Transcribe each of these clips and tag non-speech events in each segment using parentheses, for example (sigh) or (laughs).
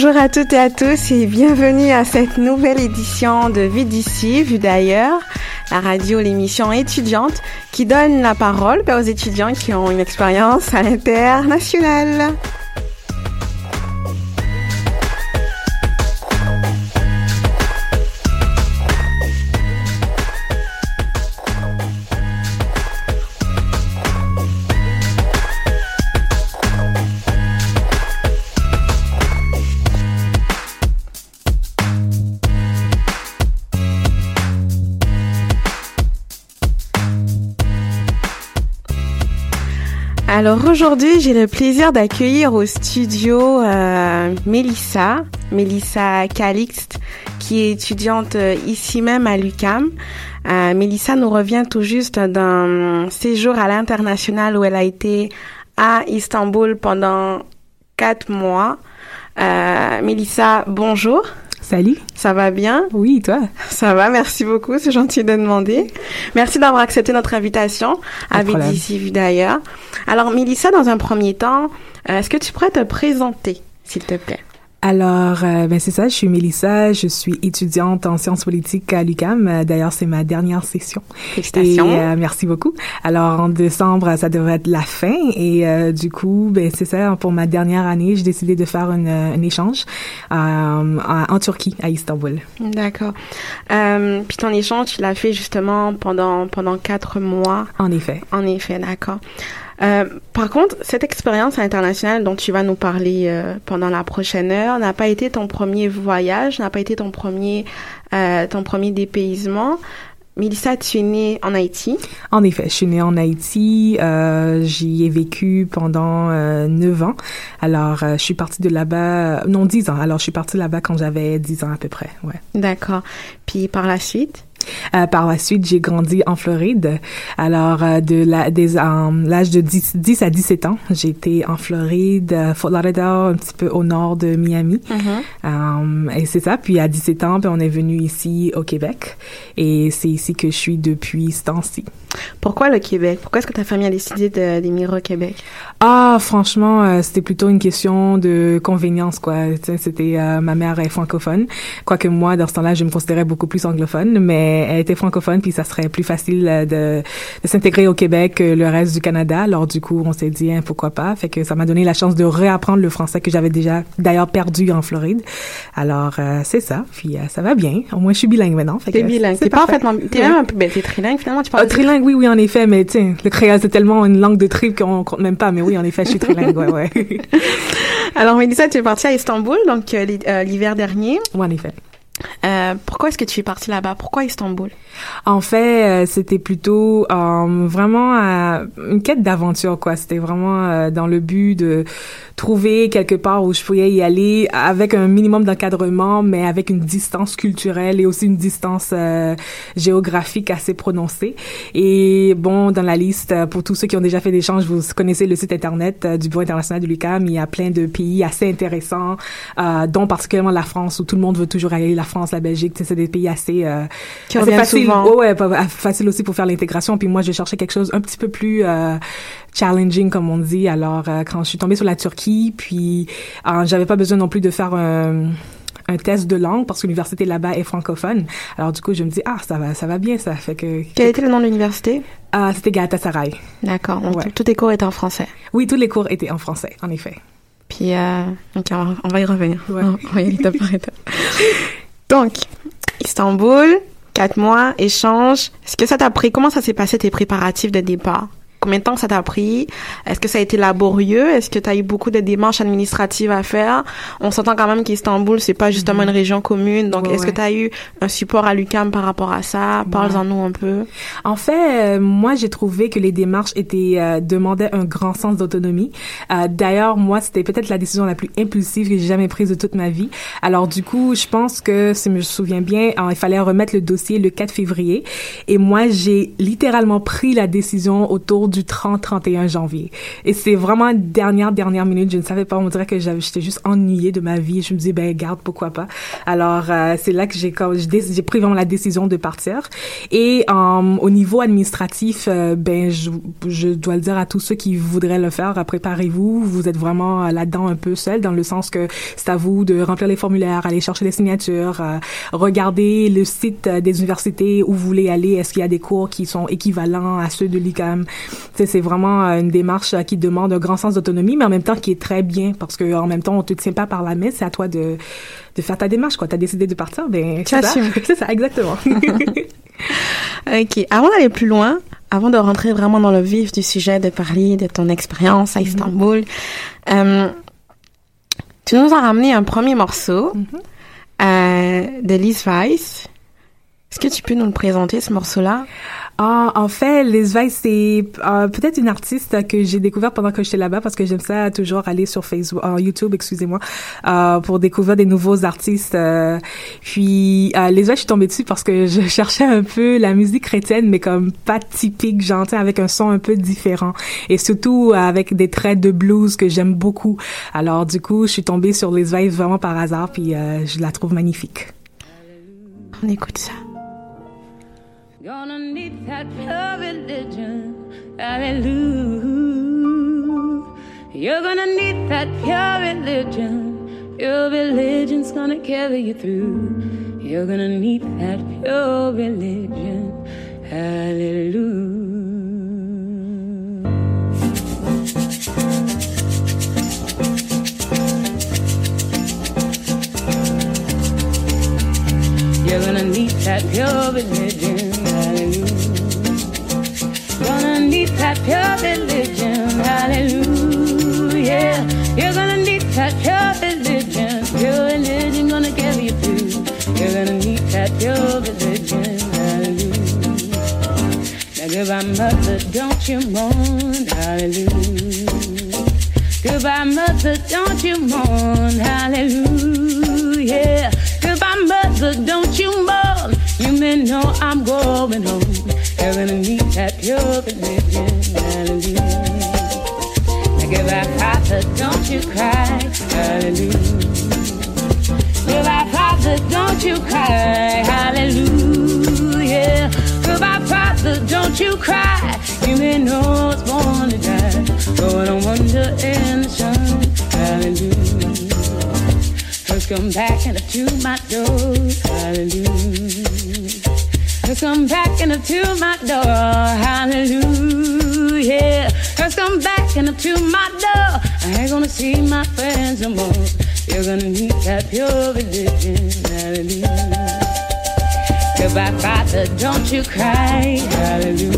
Bonjour à toutes et à tous et bienvenue à cette nouvelle édition de Vie d'ici, vue d'ailleurs, la radio, l'émission étudiante qui donne la parole aux étudiants qui ont une expérience à l'international. Alors aujourd'hui, j'ai le plaisir d'accueillir au studio euh, Mélissa, Mélissa Calixte, qui est étudiante euh, ici même à l'UCAM. Euh, Mélissa nous revient tout juste d'un séjour à l'international où elle a été à Istanbul pendant quatre mois. Euh, Mélissa, bonjour. Salut. Ça va bien? Oui, toi? Ça va, merci beaucoup, c'est gentil de demander. Merci d'avoir accepté notre invitation à d'ici vu d'ailleurs. Alors, Mélissa, dans un premier temps, euh, est-ce que tu pourrais te présenter, s'il te plaît? Alors, euh, ben c'est ça, je suis Mélissa, je suis étudiante en sciences politiques à l'UQAM. Euh, d'ailleurs, c'est ma dernière session. Félicitations. Et, euh, merci beaucoup. Alors, en décembre, ça devrait être la fin. Et du coup, ben c'est ça, pour ma dernière année, j'ai décidé de faire une, un échange en Turquie, à Istanbul. D'accord. puis ton échange, tu l'as fait justement pendant pendant quatre mois. En effet. En effet, d'accord. Euh, par contre, cette expérience internationale dont tu vas nous parler euh, pendant la prochaine heure n'a pas été ton premier voyage, n'a pas été ton premier euh, ton premier dépaysement. Mélissa, tu es née en Haïti. En effet, je suis née en Haïti. Euh, J'y ai vécu pendant neuf ans. Alors, je suis partie de là-bas, non, dix ans. Alors, je suis partie là-bas quand j'avais dix ans à peu près, ouais. D'accord. Puis par la suite? Euh, par la suite, j'ai grandi en Floride. Alors, euh, de la, des, l'âge de 10, 10, à 17 ans, j'étais en Floride, euh, Fort Lauderdale, un petit peu au nord de Miami. Mm-hmm. et c'est ça. Puis à 17 ans, puis on est venu ici au Québec. Et c'est ici que je suis depuis ce temps-ci. Pourquoi le Québec? Pourquoi est-ce que ta famille a décidé d'émigrer au Québec? Ah, franchement, c'était plutôt une question de convenience, quoi. C'était, ma mère est francophone. Quoique moi, dans ce temps-là, je me considérais beaucoup plus anglophone, mais elle était francophone, puis ça serait plus facile euh, de, de s'intégrer au Québec que le reste du Canada. Alors du coup, on s'est dit hein, pourquoi pas? Fait que ça m'a donné la chance de réapprendre le français que j'avais déjà d'ailleurs perdu en Floride. Alors euh, c'est ça. Puis euh, ça va bien. Au moins je suis bilingue maintenant. T'es bilingue. T'es parfaitement. T'es même un peu. Ben, t'es trilingue finalement. Tu parles. Oh, trilingue, oui, oui, en effet. Mais tiens, le créole c'est tellement une langue de trip qu'on compte même pas. Mais oui, en effet, je suis trilingue. ouais, ouais. (laughs) Alors Mélissa, tu es partie à Istanbul donc l'hiver dernier. Oui, en effet. Euh, pourquoi est-ce que tu es partie là-bas? Pourquoi Istanbul? En fait, euh, c'était plutôt euh, vraiment une quête d'aventure, quoi. C'était vraiment dans le but de trouver quelque part où je pouvais y aller avec un minimum d'encadrement, mais avec une distance culturelle et aussi une distance géographique assez prononcée. Et bon, dans la liste, pour tous ceux qui ont déjà fait des échanges, vous connaissez le site internet du Bureau international de l'UQAM. Il y a plein de pays assez intéressants, dont particulièrement la France, où tout le monde veut toujours aller. La France, la Belgique, c'est des pays assez, euh, assez facile. ouais, facile aussi pour faire l'intégration. Puis moi, je cherchais quelque chose un petit peu plus euh, challenging, comme on dit. Alors, euh, quand je suis tombée sur la Turquie, puis euh, j'avais pas besoin non plus de faire un un test de langue parce que l'université là-bas est francophone. Alors du coup, je me dis ah ça va ça va bien ça fait que Quel était le nom de l'université? Ah, c'était Galatasaray. D'accord. Ouais. Tous tes cours étaient en français. Oui, tous les cours étaient en français, en effet. Puis euh, on va y revenir. Ouais. (laughs) On va y étape par étape. Donc, Istanbul, quatre mois, échange. Est-ce que ça t'a pris? Comment ça s'est passé tes préparatifs de départ? Combien de temps ça t'a pris? Est-ce que ça a été laborieux? Est-ce que tu as eu beaucoup de démarches administratives à faire? On s'entend quand même qu'Istanbul, c'est pas justement une région commune. Donc, Ouais, est-ce que tu as eu un support à l'UCAM par rapport à ça? Parle-en nous un peu. En fait, euh, moi, j'ai trouvé que les démarches étaient euh, demandaient un grand sens d'autonomie. Euh, D'ailleurs, moi, c'était peut-être la décision la plus impulsive que j'ai jamais prise de toute ma vie. Alors, du coup, je pense que, si je me souviens bien, euh, il fallait remettre le dossier le 4 février. Et moi, j'ai littéralement pris la décision autour du 30-31 janvier. Et c'est vraiment dernière, dernière minute. Je ne savais pas. On dirait que j'étais juste ennuyée de ma vie. Je me disais, ben, garde, pourquoi pas. Alors, euh, c'est là que j'ai j'ai pris vraiment la décision de partir. Et euh, au niveau administratif, euh, ben, je, je dois le dire à tous ceux qui voudraient le faire, préparez-vous. Vous êtes vraiment euh, là-dedans un peu seul, dans le sens que c'est à vous de remplir les formulaires, aller chercher les signatures, euh, regarder le site des universités où vous voulez aller. Est-ce qu'il y a des cours qui sont équivalents à ceux de l'ICAM? C'est vraiment euh, une démarche euh, qui demande un grand sens d'autonomie, mais en même temps qui est très bien, parce que en même temps, on te tient pas par la main. C'est à toi de, de faire ta démarche. Quoi, t'as décidé de partir, ben Tu c'est ça. (laughs) C'est ça, exactement. (laughs) Ok. Avant d'aller plus loin, avant de rentrer vraiment dans le vif du sujet, de parler de ton expérience à Istanbul, euh, tu nous as ramené un premier morceau euh, de Liz Weiss. Est-ce que tu peux nous le présenter, ce morceau-là? Ah, en fait, Liz Weiss, c'est euh, peut-être une artiste que j'ai découvert pendant que j'étais là-bas parce que j'aime ça toujours aller sur Facebook, euh, YouTube, excusez-moi, euh, pour découvrir des nouveaux artistes. euh. puis euh, Liz Weiss, je suis tombée dessus parce que je (laughs) cherchais un peu la musique chrétienne, mais comme pas typique, genre avec un son un peu différent et surtout avec des traits de blues que j'aime beaucoup. Alors du coup, je suis tombée sur Liz Weiss vraiment par hasard, puis euh, je la trouve magnifique. On écoute ça. Gonna need that pure religion. Hallelujah. You're gonna need that pure religion. Your religion's gonna carry you through. You're gonna need that pure religion. Hallelujah. You're gonna need that pure religion. That pure religion. Hallelujah. You're gonna need that pure religion. Pure religion gonna carry you through. You're gonna need that pure religion. Hallelujah. Now goodbye, mother, don't you mourn. Hallelujah. Goodbye, mother, don't you mourn. Hallelujah. Goodbye, mother, don't you mourn. You may know I'm going home. You're gonna need that pure religion. Hallelujah. Now goodbye, father, don't you cry. Hallelujah. Goodbye, father, don't you cry. Hallelujah. Goodbye, father, don't you cry. You may know I was born to die. Going on wonder in the sun. Hallelujah. First come back and to my door. Hallelujah. First come back and up to my door. Hallelujah. First come back and up to my door. I ain't gonna see my friends no more. You're gonna need that pure religion. Hallelujah. Goodbye, Father, don't you cry. Hallelujah.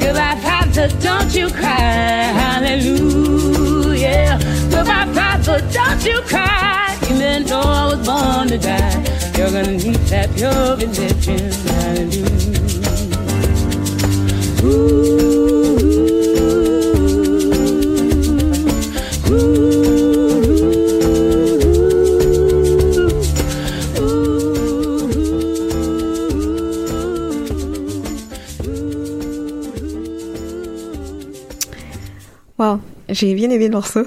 Goodbye, Father, don't you cry. Hallelujah. Goodbye, Father, don't you cry. Even though I was born to die, you're gonna need that pure religion. Hallelujah. Ooh, Wow. J'ai bien aimé le morceau.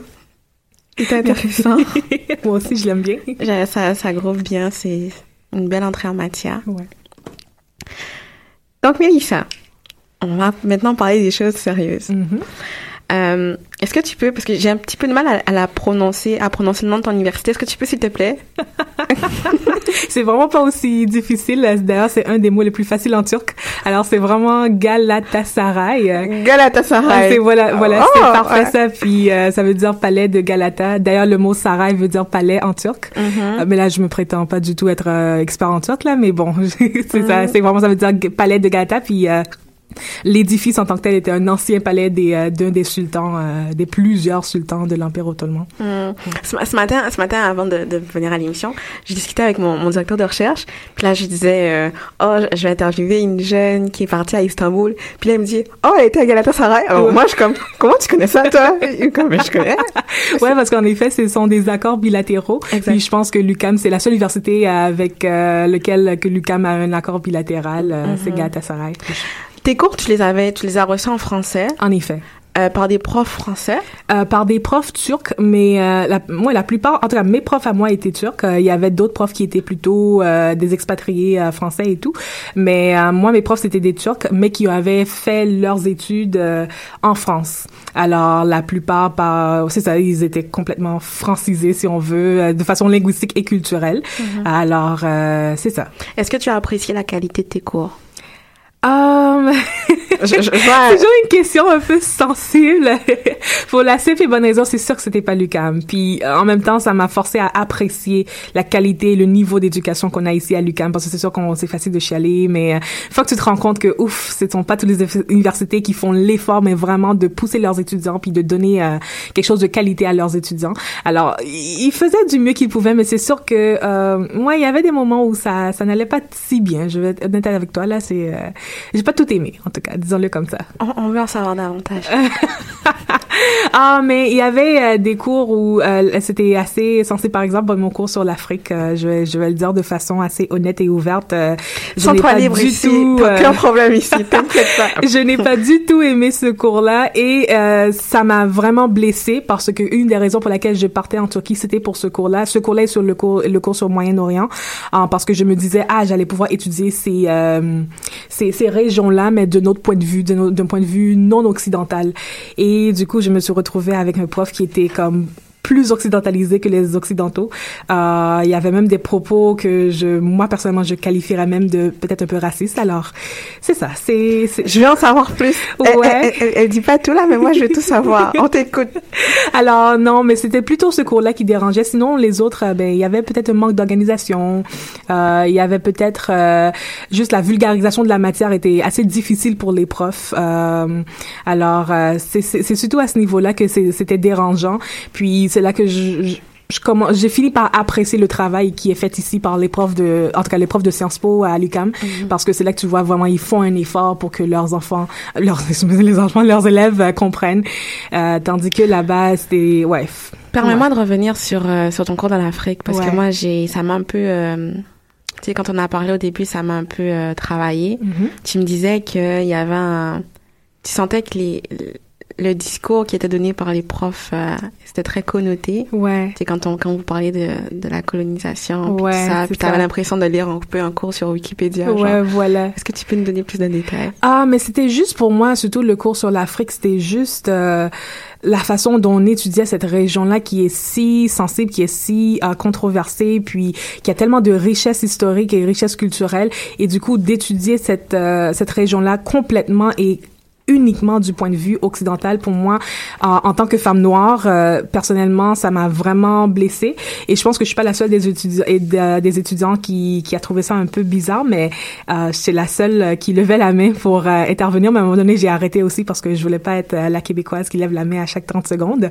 C'était intéressant. (laughs) Moi aussi, je l'aime bien. Ça, ça groove bien. C'est une belle entrée en matière. Ouais. Donc, Mélissa, on va maintenant parler des choses sérieuses. Mhm. Euh, Est-ce que tu peux, parce que j'ai un petit peu de mal à, à la prononcer, à prononcer le nom de ton université, est-ce que tu peux, s'il te plaît? (laughs) C'est vraiment pas aussi difficile. D'ailleurs, c'est un des mots les plus faciles en turc. Alors, c'est vraiment Galatasaray. Galatasaray. Ah, c'est voilà, voilà, Oh, c'est parfait ouais. ça. Puis euh, ça veut dire palais de Galata. D'ailleurs, le mot Saray veut dire palais en turc. Mhm. Euh, mais là, je me prétends pas du tout être euh, expert en turc là, mais bon, (laughs) c'est ça, c'est vraiment ça veut dire palais de Galata. Puis euh, l'édifice en tant que tel était un ancien palais des euh, d'un des sultans, euh, des plusieurs sultans de l'Empire ottoman. Hmm. Ce, ce matin, ce matin, avant de, de venir à l'émission, j'ai discuté avec mon, mon directeur de recherche. Puis là, je disais, euh, oh, je vais interviewer une jeune qui est partie à Istanbul. Puis là, il me dit, oh, elle était à Galatasaray. Alors moi, je suis comme, comment tu connais ça, toi? Comme je connais. (laughs) ouais, parce qu'en effet, ce sont des accords bilatéraux. Exact. Puis je pense que l'UCAM, c'est la seule université avec euh, lequel que l'UCAM a un accord bilatéral, euh, c'est Galatasaray. Tes cours, tu les avais, tu les as reçus en français En effet. euh, par des profs français? Euh, par des profs turcs, mais euh, la, moi la plupart, en tout cas mes profs à moi étaient turcs. Euh, Il y avait d'autres profs qui étaient plutôt euh, des expatriés euh, français et tout, mais euh, moi mes profs c'était des Turcs, mais qui avaient fait leurs études euh, en France. Alors la plupart, par, c'est ça, ils étaient complètement francisés si on veut, euh, de façon linguistique et culturelle. Alors euh, c'est ça. Est-ce que tu as apprécié la qualité de tes cours? Um, je, je, (laughs) C'est toujours une question un peu sensible. (laughs) Pour la simple et bonne raison, c'est sûr que c'était pas l'UCAM. Puis euh, en même temps, ça m'a forcé à apprécier la qualité et le niveau d'éducation qu'on a ici à l'UCAM. Parce que c'est sûr qu'on c'est facile de chialer, mais euh, une fois que tu te rends compte que ouf, ce sont pas toutes les universités qui font l'effort, mais vraiment de pousser leurs étudiants puis de donner euh, quelque chose de qualité à leurs étudiants. Alors, ils ils faisaient du mieux qu'ils pouvaient, mais c'est sûr que euh, moi, il y avait des moments où ça ça n'allait pas si bien. Je vais être honnête avec toi là, c'est euh, j'ai pas tout aimé en tout cas, disons-le comme ça. on, on veut en savoir davantage. (laughs) (laughs) Ah, mais il y avait euh, des cours où euh, c'était assez censé, par exemple, mon cours sur l'Afrique, euh, je, vais, je vais le dire de façon assez honnête et ouverte. euh, je n'ai Sens-toi pas du ici. tout, T'as euh, aucun problème ici. (laughs) T'inquiète pas. je n'ai pas du tout aimé ce cours-là et euh, ça m'a vraiment blessée parce que une des raisons pour laquelle je partais en Turquie, c'était pour ce cours-là. Ce cours-là est sur le cours, le cours sur Moyen-Orient parce que je me disais ah j'allais pouvoir étudier ces euh, ces, ces régions-là mais de notre point de vue, d'un d'un point de vue non occidental. Et du coup, je me suis retrouvée avec un prof qui était comme plus occidentalisé que les occidentaux. Euh, il y avait même des propos que je, moi personnellement, je qualifierais même de peut-être un peu racistes. Alors, c'est ça. C'est, Je veux en savoir plus. Ouais. elle, elle- elle dit pas tout là, mais moi je veux tout savoir. On t'écoute. (laughs) Alors non, mais c'était plutôt ce cours-là qui dérangeait. Sinon, les autres, euh, ben il y avait peut-être un manque d'organisation. Euh, il y avait peut-être euh, juste la vulgarisation de la matière était assez difficile pour les profs. Euh, alors euh, c'est c'est c'est surtout à ce niveau-là que c'était dérangeant. Puis c'est là que je, je je commence, j'ai fini par apprécier le travail qui est fait ici par les profs de, en tout cas les profs de Sciences Po à l'UQAM, parce que c'est là que tu vois vraiment ils font un effort pour que leurs enfants, leurs (laughs) les enfants, leurs élèves euh, comprennent, euh, tandis que là-bas c'était ouais. Permets-moi de revenir sur euh, sur ton cours dans l'Afrique parce Ouais. que moi j'ai ça m'a un peu euh, tu sais quand on a parlé au début ça m'a un peu euh, travaillé. Mhm. Tu me disais qu'il y avait un tu sentais que les le discours qui était donné par les profs euh, c'était très connoté. Ouais. C'est quand on quand vous parliez de de la colonisation puis Ouais, tout ça puis t'avais l'impression de lire un peu un cours sur Wikipédia. genre. Ouais, voilà. Est-ce que tu peux nous donner plus de détails? Ah, mais c'était juste pour moi, surtout le cours sur l'Afrique, c'était juste euh, la façon dont on étudiait cette région-là qui est si sensible, qui est si euh, controversée, puis qui a tellement de richesses historiques et richesses culturelles, et du coup d'étudier cette euh, cette région-là complètement et uniquement du point de vue occidental. Pour moi en, en tant que femme noire euh, personnellement ça m'a vraiment blessée. Et je pense que je suis pas la seule des étudiants des étudiants qui qui a trouvé ça un peu bizarre mais euh, c'est la seule euh, qui levait la main pour euh, intervenir. Mais à un moment donné j'ai arrêté aussi parce que je voulais pas être euh, la québécoise qui lève la main à chaque 30 secondes.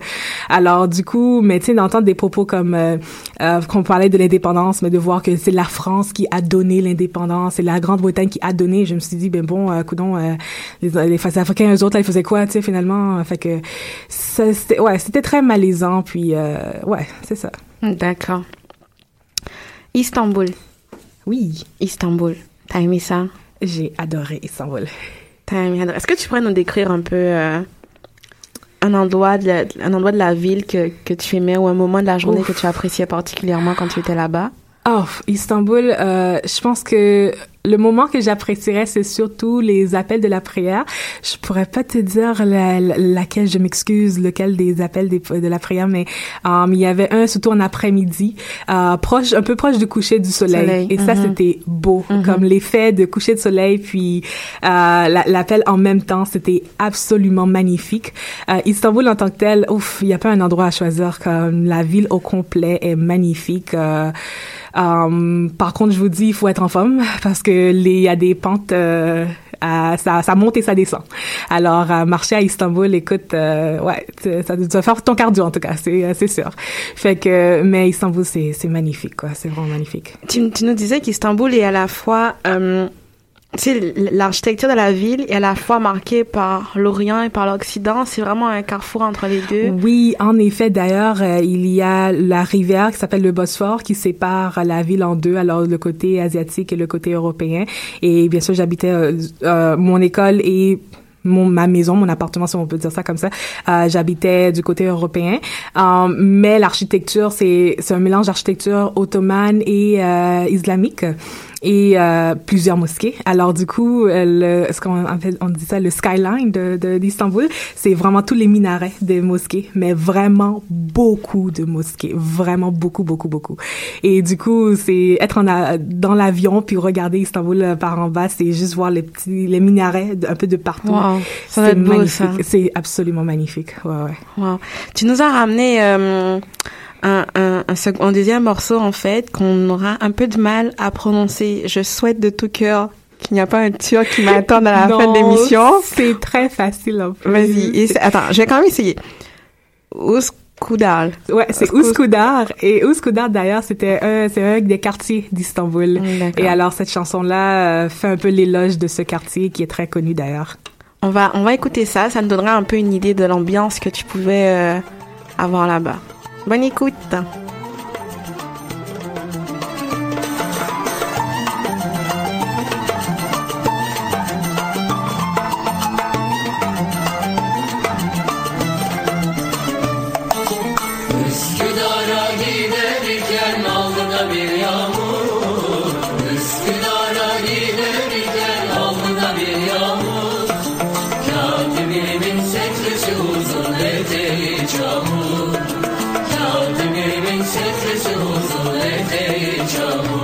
Alors du coup mais tu sais d'entendre des propos comme euh, euh, qu'on parlait de l'indépendance mais de voir que c'est la France qui a donné l'indépendance c'est la Grande-Bretagne qui a donné je me suis dit ben bon euh, euh, les, les Africains eux autres là ils faisaient quoi tu sais finalement? Fait que c'était ouais c'était très malaisant puis euh, ouais c'est ça D'accord. Istanbul. oui Istanbul. T'as aimé ça? j'ai adoré Istanbul T'as aimé Est-ce que tu pourrais nous décrire un peu euh, un endroit de la, un endroit de la ville que, que tu aimais ou un moment de la journée Ouf. que tu appréciais particulièrement quand tu étais là-bas? Oh, Istanbul, euh, je pense que le moment que j'apprécierais, c'est surtout les appels de la prière. Je pourrais pas te dire la- la- laquelle, je m'excuse, lequel des appels des- de la prière, mais euh, il y avait un surtout en après-midi, euh, proche, un peu proche du coucher du soleil. Soleil, Et ça, mhm. c'était beau, Mhm. comme l'effet de coucher de soleil, puis euh, la- l'appel en même temps, c'était absolument magnifique. Euh, Istanbul en tant que tel, ouf, il y a pas un endroit à choisir, comme la ville au complet est magnifique. Euh, euh, par contre, je vous dis, il faut être en forme (laughs) parce que les- il y a des pentes euh, Euh, ça, monte et ça descend. Alors, euh, marcher à Istanbul, écoute, euh, ouais, ça doit faire ton cardio en tout cas, c'est sûr. Fait que, mais Istanbul, c'est magnifique, quoi. C'est vraiment magnifique. Tu, nous disais qu'Istanbul est à la fois c'est l'architecture de la ville est à la fois marquée par l'Orient et par l'Occident. C'est vraiment un carrefour entre les deux. Oui, en effet. D'ailleurs, euh, il y a la rivière qui s'appelle le Bosphore qui sépare la ville en deux. Alors, le côté asiatique et le côté européen. Et bien sûr, j'habitais euh, euh, mon école et mon, ma maison, mon appartement, si on peut dire ça comme ça. Euh, J'habitais du côté européen, euh, mais l'architecture, c'est un mélange d'architecture ottomane et euh, islamique et euh, plusieurs mosquées. Alors du coup, le, ce qu'on on dit ça, le skyline de d'Istanbul, c'est vraiment tous les minarets des mosquées, mais vraiment beaucoup de mosquées, vraiment beaucoup, beaucoup, beaucoup. Et du coup, c'est être en dans l'avion puis regarder Istanbul par en bas, c'est juste voir les petits les minarets un peu de partout. Wow, c'est magnifique. C'est absolument magnifique. Ouais, ouais. Wow. Tu nous as ramené euh, un, un, un, deuxième morceau en fait qu'on aura un peu de mal à prononcer. Je souhaite de tout cœur qu'il n'y a pas un turc qui m'attend à la (laughs) fin de l'émission. C'est très facile en Vas-y. Attends, je vais quand même essayer. Ouskoudar. Ouais, c'est Ouskoudar. Et Ouskoudar, d'ailleurs, c'était un, c'est un des quartiers d'Istanbul. Et alors, cette chanson-là euh, fait un peu l'éloge de ce quartier qui est très connu d'ailleurs. On va, on va écouter ça. Ça nous donnera un peu une idée de l'ambiance que tu pouvais euh, avoir là-bas. Bonne écoute. Sensiz uzun eteği çabuk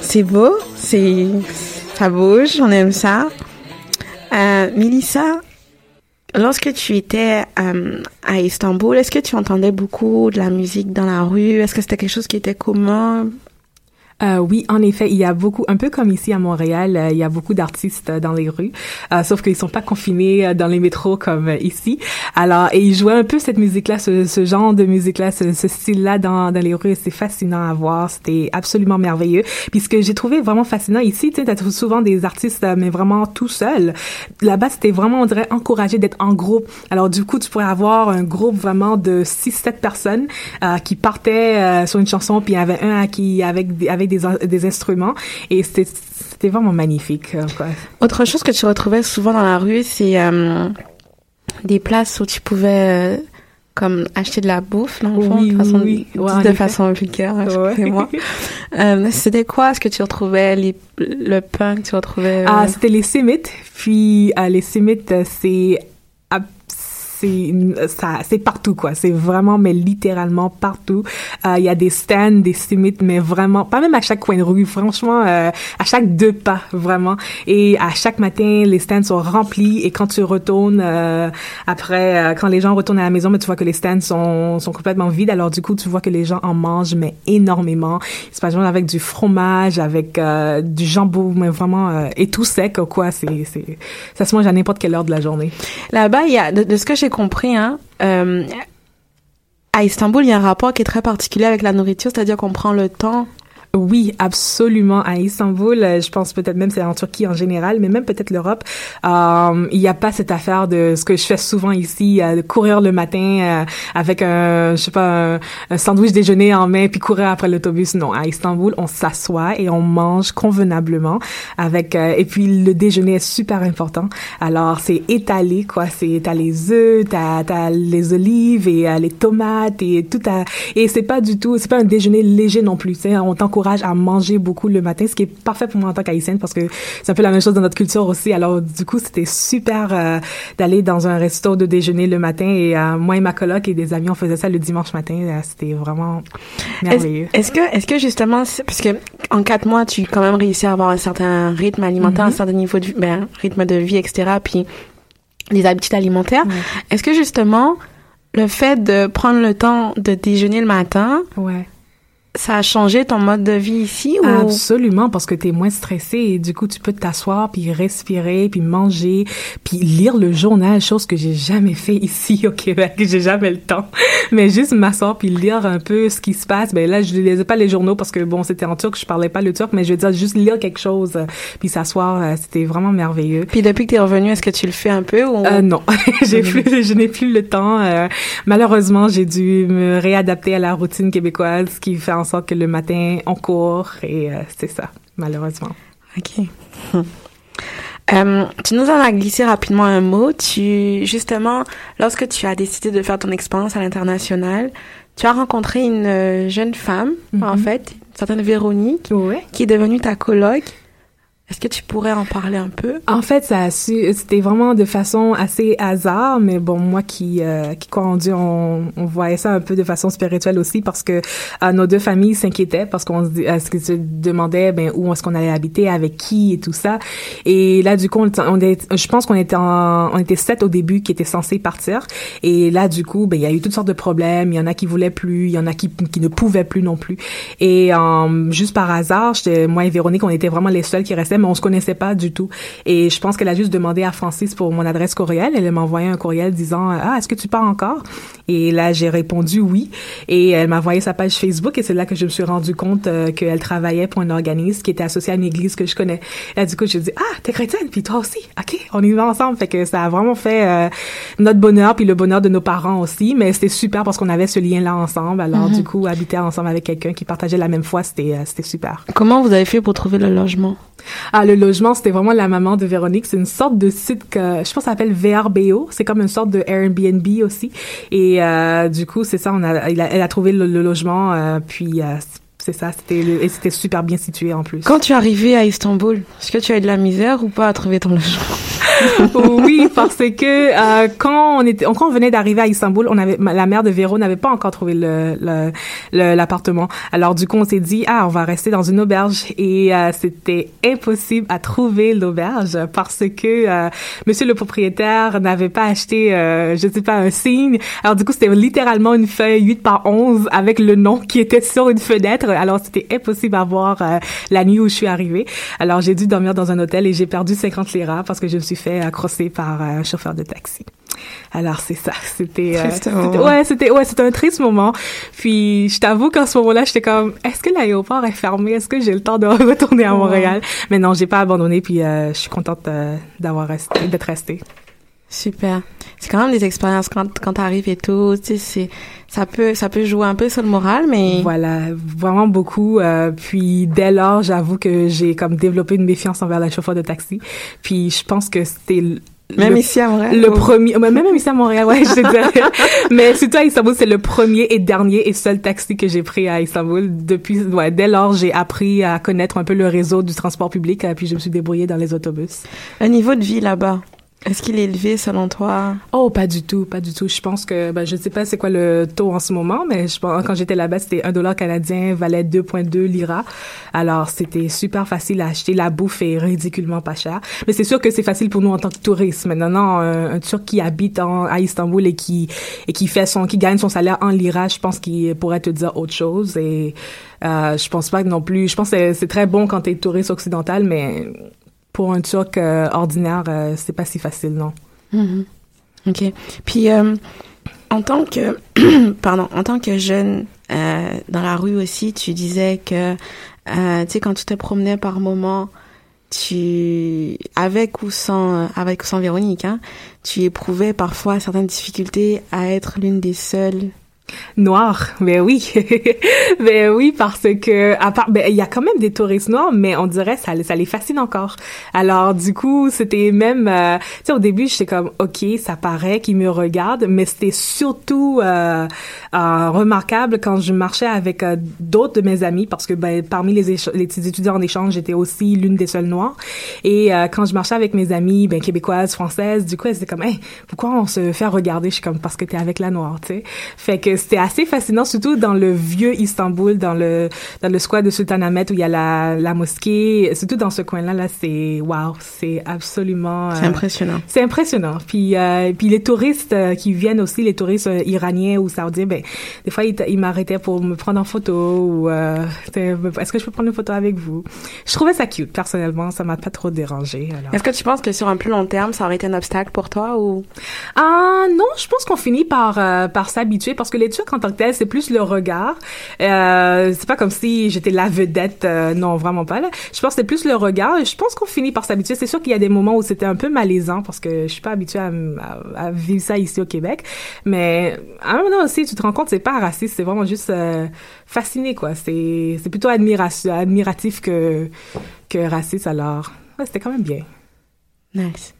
C'est beau, c'est ça bouge, on aime ça. Euh, lorsque tu étais euh, à Istanbul, est-ce que tu entendais beaucoup de la musique dans la rue? Est-ce que c'était quelque chose qui était commun? Euh, oui, en effet, il y a beaucoup, un peu comme ici à Montréal, euh, il y a beaucoup d'artistes dans les rues, euh, sauf qu'ils sont pas confinés euh, dans les métros comme ici. Alors, et ils jouaient un peu cette musique-là, ce, ce, genre de musique-là, ce, ce style-là dans, dans les rues. C'est fascinant à voir. C'était absolument merveilleux. Puis ce que j'ai trouvé vraiment fascinant ici, tu sais, souvent des artistes, mais vraiment tout seul. Là-bas, c'était vraiment, on dirait, encouragé d'être en groupe. Alors, du coup, tu pourrais avoir un groupe vraiment de 6-7 personnes qui partaient sur une chanson, puis il y avait un qui avec avec des, instruments et c'était vraiment magnifique. Euh, Autre chose que tu retrouvais souvent dans la rue, c'est euh, des places où tu pouvais euh, comme acheter de la bouffe, dans de façon, oui, de façon vulgaire, moi (laughs) c'était quoi? Ce que tu retrouvais, les, le pain que tu retrouvais? Ah, c'était les sémites. Puis, les sémites, c'est c'est ça, c'est partout quoi. C'est vraiment, mais littéralement partout. Euh, Il y a des stands, des summits, mais vraiment, pas même à chaque coin de rue. Franchement, euh, à chaque deux pas, vraiment. Et à chaque matin, les stands sont remplis. Et quand tu retournes euh, après, euh, quand les gens retournent à la maison, mais tu vois que les stands sont sont complètement vides. Alors du coup, tu vois que les gens en mangent, mais énormément. Ils se passent avec du fromage, avec euh, du jambon, mais vraiment et tout sec quoi. C'est c'est ça se mange à n'importe quelle heure de la journée. Là-bas, il y a, de, de ce que j'ai compris, hein, euh, à Istanbul, il y a un rapport qui est très particulier avec la nourriture, c'est-à-dire qu'on prend le temps. Oui, absolument. À Istanbul, euh, je pense peut-être même c'est en Turquie en général, mais même peut-être l'Europe, euh, il n'y a pas cette affaire de ce que je fais souvent ici, euh, de courir le matin euh, avec un, je sais pas, un, sandwich déjeuner en main puis courir après l'autobus. Non, à Istanbul, on s'assoit et on mange convenablement avec euh, et puis le déjeuner est super important. Alors c'est étalé quoi, c'est t'as les œufs, t'as t'as les olives et euh, les tomates et tout à et c'est pas du tout, c'est pas un déjeuner léger non plus. sais, On t'encourage à manger beaucoup le matin, ce qui est parfait pour moi en tant qu'haïtienne parce que c'est un peu la même chose dans notre culture aussi. Alors du coup, c'était super euh, d'aller dans un resto de déjeuner le matin et euh, moi et ma coloc et des amis, on faisait ça le dimanche matin. Euh, C'était vraiment merveilleux. Est-ce que, est-ce que justement, parce que en quatre mois, tu quand même réussi à avoir un certain rythme alimentaire, un certain niveau de, ben, rythme de vie, etc., puis des habitudes alimentaires. Est-ce que justement, le fait de prendre le temps de déjeuner le matin, Ouais. Ça a changé ton mode de vie ici ou? Absolument, parce que tu es moins stressé et du coup, tu peux t'asseoir, puis respirer, puis manger, puis lire le journal, chose que j'ai jamais fait (laughs) ici au Québec, j'ai jamais le temps. Mais juste m'asseoir puis lire un peu ce qui se passe. Ben là, je ne lisais pas les journaux parce que bon, c'était en turc, je parlais pas le turc, mais je veux dire juste lire quelque chose, puis s'asseoir, euh, c'était vraiment merveilleux. Puis depuis que tu es revenu, est-ce que tu le fais un peu ou? Euh, non, (laughs) j'ai plus, je n'ai plus le temps. euh, malheureusement, j'ai dû me réadapter à la routine québécoise, qui fait en sorte que le matin on court et euh, c'est ça, malheureusement. Ok. (laughs) Euh, tu nous en as glissé rapidement un mot. Tu, justement, lorsque tu as décidé de faire ton expérience à l'international, tu as rencontré une euh, jeune femme, en fait, une certaine Véronique, Ouais. qui est devenue ta coloc. Est-ce que tu pourrais en parler un peu? En fait, ça c'était vraiment de façon assez hasard, mais bon, moi qui euh, qui Dieu, on, on voyait ça un peu de façon spirituelle aussi parce que euh, nos deux familles s'inquiétaient parce qu'on se, euh, demandait ben où est-ce qu'on allait habiter, avec qui et tout ça. Et là, du coup, on, on est, je pense qu'on était en, on était sept au début qui étaient censés partir. Et là, du coup, ben il y a eu toutes sortes de problèmes. Il y en a qui voulaient plus, il y en a qui qui ne pouvaient plus non plus. Et euh, juste par hasard, moi et Véronique, on était vraiment les seuls qui restaient, mais on se connaissait pas du tout. Et je pense qu'elle a juste demandé à Francis pour mon adresse courriel. Elle m'a envoyé un courriel disant ah est-ce que tu pars encore Et là j'ai répondu oui. Et elle m'a envoyé sa page Facebook et c'est là que je me suis rendu compte euh, qu'elle travaillait pour un organisme qui était associé à une église que je connais. Et là, du coup je dis ah t'es chrétienne puis toi aussi ok on y va ensemble. Fait que ça a vraiment fait euh, notre bonheur puis le bonheur de nos parents aussi. Mais c'était super parce qu'on avait ce lien là ensemble. Alors du coup habiter ensemble avec quelqu'un qui partageait la même foi c'était euh, c'était super. Comment vous avez fait pour trouver le logement? Ah, le logement, c'était vraiment la maman de Véronique. C'est une sorte de site que je pense s'appelle VRBO. C'est comme une sorte de Airbnb aussi. Et euh, du coup, c'est ça. On a, a- elle a trouvé le, le logement. euh, puis euh, c'est ça. C'était le- et c'était super bien situé en plus. Quand tu es arrivé à Istanbul, est-ce que tu as eu de la misère ou pas à trouver ton logement? (laughs) oui, (laughs) parce que euh, quand on était, quand on venait d'arriver à Istanbul, on avait la mère de Véro n'avait pas encore trouvé le le- le- l'appartement. Alors du coup, on s'est dit ah, on va rester dans une auberge et euh, c'était impossible à trouver l'auberge parce que euh, Monsieur le propriétaire n'avait pas acheté, euh, je sais pas, un signe. Alors du coup, c'était littéralement une feuille 8 par 11 avec le nom qui était sur une fenêtre. Alors c'était impossible à voir euh, la nuit où je suis arrivée. Alors j'ai dû dormir dans un hôtel et j'ai perdu 50 liras parce que je me suis fait accrocher par euh, un chauffeur de taxi. Alors c'est ça, (laughs) c'était euh, moment. ouais, c'était ouais, c'était un triste moment. Puis je t'avoue qu'à ce moment-là, j'étais comme est-ce que l'aéroport est fermé? Est-ce que j'ai le temps de (laughs) retourner à Montréal? Mais non, j'ai pas abandonné puis euh, je suis contente euh, d'avoir resté d'être restée. Super. C'est quand même des expériences quand quand t'arrives et tout, tu sais, c'est ça peut ça peut jouer un peu sur le moral, mais Voilà, vraiment beaucoup. euh, puis dès lors, j'avoue que j'ai comme développé une méfiance envers la chauffeur de taxi. Puis je pense que c'était même le, ici à Montréal. le ou- premier, même ici à Montréal, ouais, je dirais. (laughs) Mais surtout à Istanbul, c'est le premier et dernier et seul taxi que j'ai pris à Istanbul. Depuis, ouais, dès lors, j'ai appris à connaître un peu le réseau du transport public, euh, puis je me suis débrouillée dans les autobus. Le niveau de vie là-bas. Est-ce qu'il est élevé selon toi? Oh, pas du tout, pas du tout. Je pense que, ben, je sais pas c'est quoi le taux en ce moment, mais je pense, quand j'étais là-bas, c'était un dollar canadien valait 2,2 lira. Alors, c'était super facile à acheter. La bouffe est ridiculement pas chère. Mais c'est sûr que c'est facile pour nous en tant que touristes. Maintenant, un, un Turc qui habite en, à Istanbul et qui, et qui fait son, qui gagne son salaire en lira, je pense qu'il pourrait te dire autre chose. Et, euh, je pense pas non plus. Je pense que c'est très bon quand t'es touriste occidental, mais pour un Turc euh, ordinaire, euh, c'est pas si facile, non. Mhm. Ok. Puis euh, en tant que (clears throat) pardon, en tant que jeune euh, dans la rue aussi, tu disais que tu sais quand tu te promenais par moment, tu avec ou sans avec ou sans Véronique, hein, tu éprouvais parfois certaines difficultés à être l'une des seules Noir, ben oui, (laughs) ben oui parce que à part, ben il y a quand même des touristes noirs, mais on dirait ça, ça les fascine encore. Alors du coup, c'était même, euh, tu sais, au début j'étais comme, ok, ça paraît qu'ils me regardent, mais c'était surtout euh, euh, remarquable quand je marchais avec euh, d'autres de mes amis, parce que ben parmi les, les étudiants en échange, j'étais aussi l'une des seules noires, et euh, quand je marchais avec mes amis, ben québécoises, françaises, du coup, étaient comme, hey, pourquoi on se fait regarder? Je suis comme, parce que t'es avec la noire, tu sais. Fait que c'était assez fascinant, surtout dans le vieux Istanbul, dans le dans le square de Sultanahmet où il y a la, la mosquée. Surtout dans ce coin-là, là, c'est waouh, c'est absolument. C'est impressionnant. C'est impressionnant. Puis euh, puis les touristes euh, qui viennent aussi, les touristes euh, iraniens ou saoudiens, ben des fois ils, ils m'arrêtaient pour me prendre en photo ou euh, est-ce que je peux prendre une photo avec vous? Je trouvais ça cute personnellement, ça m'a pas trop dérangé. Est-ce que tu penses que sur un plus long terme, ça aurait été un obstacle pour toi ou? Ah non, je pense qu'on finit par par s'habituer parce que les Turcs en tant que tel, c'est plus le regard. Euh, c'est pas comme si j'étais la vedette, euh, non, vraiment pas. Là. Je pense que c'est plus le regard. Je pense qu'on finit par s'habituer. C'est sûr qu'il y a des moments où c'était un peu malaisant parce que je suis pas habituée à, vivre ça ici au Québec. Mais à un moment aussi, tu te rends compte, c'est pas raciste, c'est vraiment juste euh, fasciné, quoi. C'est c'est plutôt admiration, admiratif que que raciste. Alors, ouais, c'était quand même bien. Nice.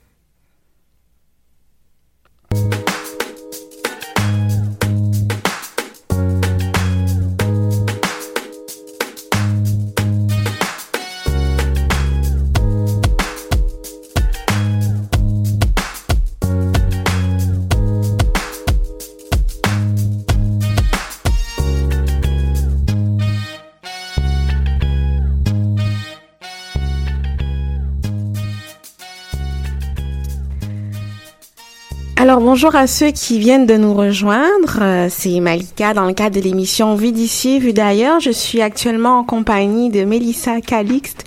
Bonjour à ceux qui viennent de nous rejoindre. Euh, c'est Malika dans le cadre de l'émission Vue d'ici, vue d'ailleurs. Je suis actuellement en compagnie de Mélissa Calixte,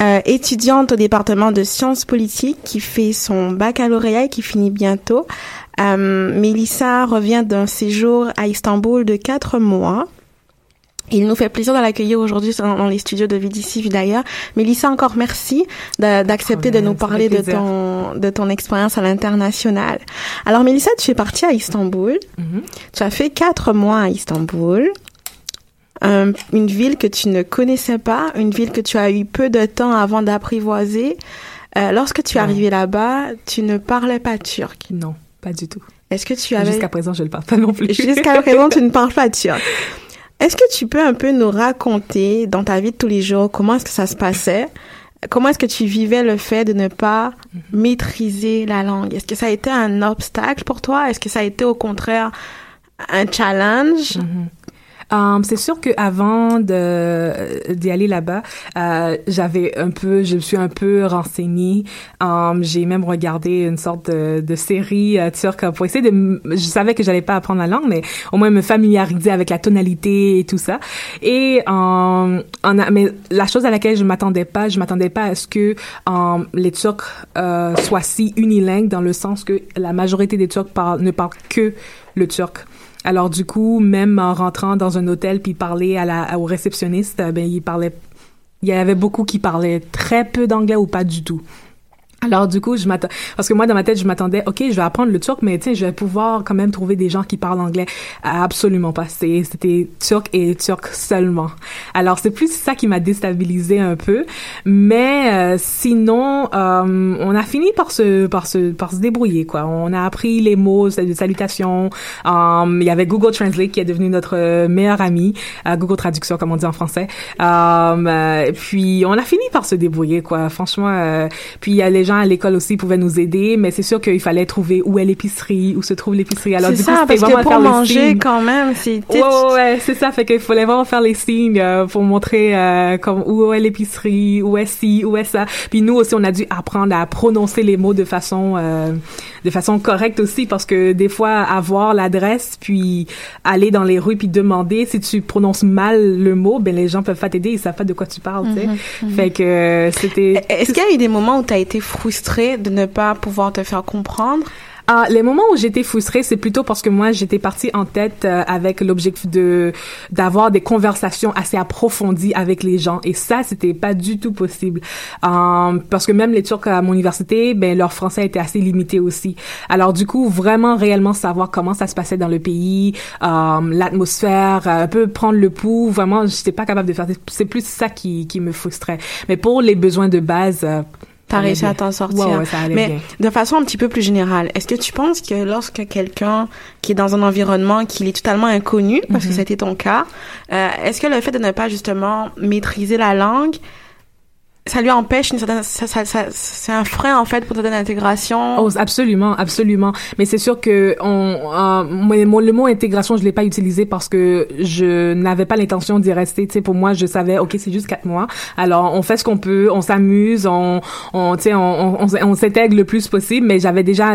euh, étudiante au département de sciences politiques qui fait son baccalauréat et qui finit bientôt. Euh, Mélissa revient d'un séjour à Istanbul de quatre mois. Il nous fait plaisir de l'accueillir aujourd'hui dans les studios de Vidici d'ailleurs. Mélissa, encore merci d'accepter de, de nous parler de ton, de ton expérience à l'international. Alors, Mélissa, tu es partie à Istanbul. Mm -hmm. Tu as fait quatre mois à Istanbul. Une ville que tu ne connaissais pas, une ville que tu as eu peu de temps avant d'apprivoiser. Euh, lorsque tu es arrivé là-bas, tu ne parlais pas turc. Non, pas du tout. Est-ce que tu avais... Jusqu'à présent, je ne parle pas non plus. Jusqu'à présent, tu ne parles pas turc. (laughs) Est-ce que tu peux un peu nous raconter dans ta vie de tous les jours comment est-ce que ça se passait? Comment est-ce que tu vivais le fait de ne pas -hmm. maîtriser la langue? Est-ce que ça a été un obstacle pour toi? Est-ce que ça a été au contraire un challenge? Mm -hmm. Um, c'est sûr que avant d'y aller là-bas, euh, j'avais un peu, je me suis un peu renseignée. Um, j'ai même regardé une sorte de, série euh, turque pour essayer de. Je savais que j'allais pas apprendre la langue, mais au moins me familiariser avec la tonalité et tout ça. Et mais la chose à laquelle je m'attendais pas, je m'attendais pas à ce que les Turcs euh, soient si unilingues dans le sens que la majorité des Turcs ne parlent que le turc. Alors du coup, même en rentrant dans un hôtel puis parler à la au réceptionniste, ben il parlait il y avait beaucoup qui parlaient très peu d'anglais ou pas du tout. Alors du coup, je m'attends parce que moi dans ma tête, je m'attendais OK, je vais apprendre le turc mais tiens, je vais pouvoir quand même trouver des gens qui parlent anglais. Absolument pas, c'était turc et turc seulement. Alors c'est plus ça qui m'a déstabilisé un peu, mais euh, sinon euh, on a fini par se par se par se débrouiller quoi. On a appris les mots de salutation. Um, il y avait Google Translate qui est devenu notre meilleur ami, Google Traduction comme on dit en français. Euh, puis on a fini par se débrouiller quoi. Franchement, puis il y a les gens gens à l'école aussi pouvaient nous aider, mais c'est sûr qu'il fallait trouver où est l'épicerie, où se trouve l'épicerie. Alors C'est du coup, ça, c'était parce vraiment que faire pour le manger, signe. quand même, c'est... Ouais, ouais, ouais, c'est ça. Fait qu'il fallait vraiment faire les signes euh, pour montrer euh, comme où est l'épicerie, où est ci, où est ça. Puis nous aussi, on a dû apprendre à prononcer les mots de façon euh, de façon correcte aussi, parce que des fois, avoir l'adresse, puis aller dans les rues, puis demander si tu prononces mal le mot, ben les gens peuvent pas t'aider, ils savent pas de quoi tu parles, tu sais. Fait que euh, c'était Est-ce qu'il y a eu des moments où tu as été frustrée de ne pas pouvoir te faire comprendre? Ah, les moments où j'étais frustrée, c'est plutôt parce que moi, j'étais partie en tête euh, avec l'objectif de d'avoir des conversations assez approfondies avec les gens, et ça, c'était pas du tout possible. Euh, parce que même les Turcs à mon université, ben leur français était assez limité aussi. Alors du coup, vraiment réellement savoir comment ça se passait dans le pays, euh, l'atmosphère, euh, un peu prendre le pouls, vraiment, j'étais pas capable de faire. C'est plus ça qui qui me frustrait. Mais pour les besoins de base. T'as réussi à t'en sortir. Ouais, ouais, ça allait Mais bien. de façon un petit peu plus générale, est-ce que tu penses que lorsque quelqu'un qui est dans un environnement qui est totalement inconnu, parce Mhm. que c'était ton cas, euh, est-ce que le fait de ne pas justement maîtriser la langue, ça lui empêche une certaine, ça, ça, ça- c'est un frein en fait pour ta intégration. Oh, absolument, absolument. Mais c'est sûr que on, euh, le mot intégration, je l'ai pas utilisé parce que je n'avais pas l'intention d'y rester. Tu sais, pour moi, je savais, ok, c'est juste quatre mois. Alors, on fait ce qu'on peut, on s'amuse, on, on, tu sais, on, s'intègre le plus possible. Mais j'avais déjà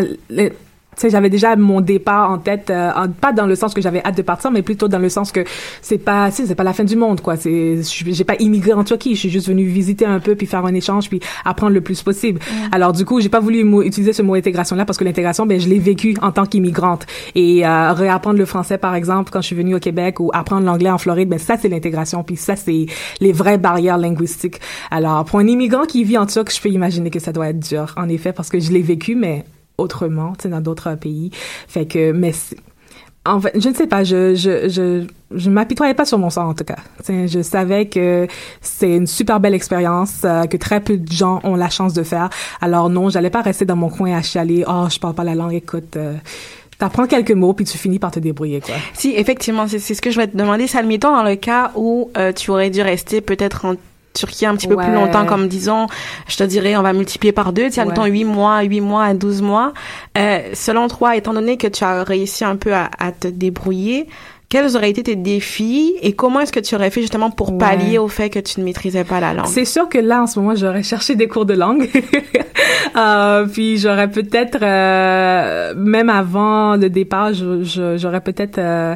sais, j'avais déjà mon départ en tête, euh, en- pas dans le sens que j'avais hâte de partir, mais plutôt dans le sens que c'est pas, c'est pas la fin du monde, quoi. C'est, j'ai pas immigré en Turquie, je suis juste venue visiter un peu, puis faire un échange, puis apprendre le plus possible. Alors du coup, j'ai pas voulu utiliser ce mot intégration-là parce que l'intégration, ben, je l'ai vécu en tant qu'immigrante. Et euh, réapprendre le français, par exemple, quand je suis venue au Québec, ou apprendre l'anglais en Floride, ben ça c'est l'intégration, puis ça c'est les vraies barrières linguistiques. Alors pour un immigrant qui vit en Turc, je peux imaginer que ça doit être dur, en effet, parce que je l'ai vécu, mais autrement, tu sais, dans d'autres pays. Fait que, mais en fait, je ne sais pas, je je je je m'apitoyais pas sur mon sort en tout cas. Tu sais, je savais que c'est une super belle expérience euh, que très peu de gens ont la chance de faire. Alors non, j'allais pas rester dans mon coin à chialer. Oh, je parle pas la langue. Écoute, euh, t'apprends quelques mots puis tu finis par te débrouiller quoi. Si, effectivement, c'est c'est ce que je vais te demander. Ça admettons dans le cas où euh, tu aurais dû rester peut-être en Turquie un petit peu plus longtemps, comme disons, je te dirais, on va multiplier par deux, tiens, Ouais. admettons 8 mois, 8 mois à 12 mois. Euh, selon toi, étant donné que tu as réussi un peu à, à te débrouiller, quels auraient été tes défis et comment est-ce que tu aurais fait justement pour Ouais. pallier au fait que tu ne maîtrisais pas la langue? C'est sûr que là, en ce moment, j'aurais cherché des cours de langue. (laughs) Euh, puis j'aurais peut-être, euh, même avant le départ, j'aurais peut-être euh,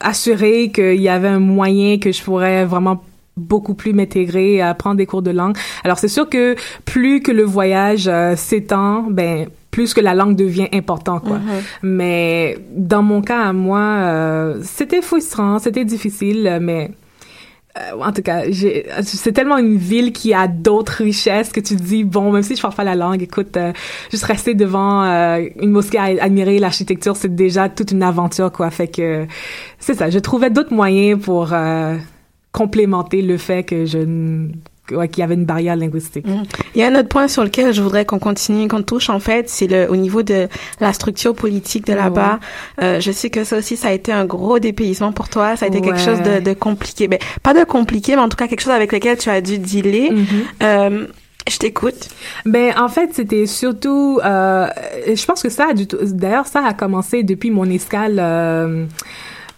assuré qu'il y avait un moyen que je pourrais vraiment beaucoup plus m'intégrer à prendre des cours de langue. Alors c'est sûr que plus que le voyage euh, s'étend, ben plus que la langue devient important quoi. Mais dans mon cas à moi, euh, c'était frustrant, c'était difficile, mais euh, en tout cas, c'est tellement une ville qui a d'autres richesses que tu te dis bon, même si je parle pas la langue, écoute, euh, juste rester devant euh, une mosquée à admirer l'architecture, c'est déjà toute une aventure quoi. Fait que c'est ça. Je trouvais d'autres moyens pour euh, complémenter le fait que je ouais, qu'il y avait une barrière linguistique. Il y a un autre point sur lequel je voudrais qu'on continue, qu'on touche en fait, c'est le au niveau de la structure politique de là-bas. Euh, je sais que ça aussi, ça a été un gros dépaysement pour toi. Ça a été quelque chose de, de compliqué. Ben, pas de compliqué, mais en tout cas quelque chose avec lequel tu as dû dealer. Mhm. Euh, je t'écoute. Ben en fait c'était surtout euh, je pense que ça a du tout d'ailleurs ça a commencé depuis mon escale euh,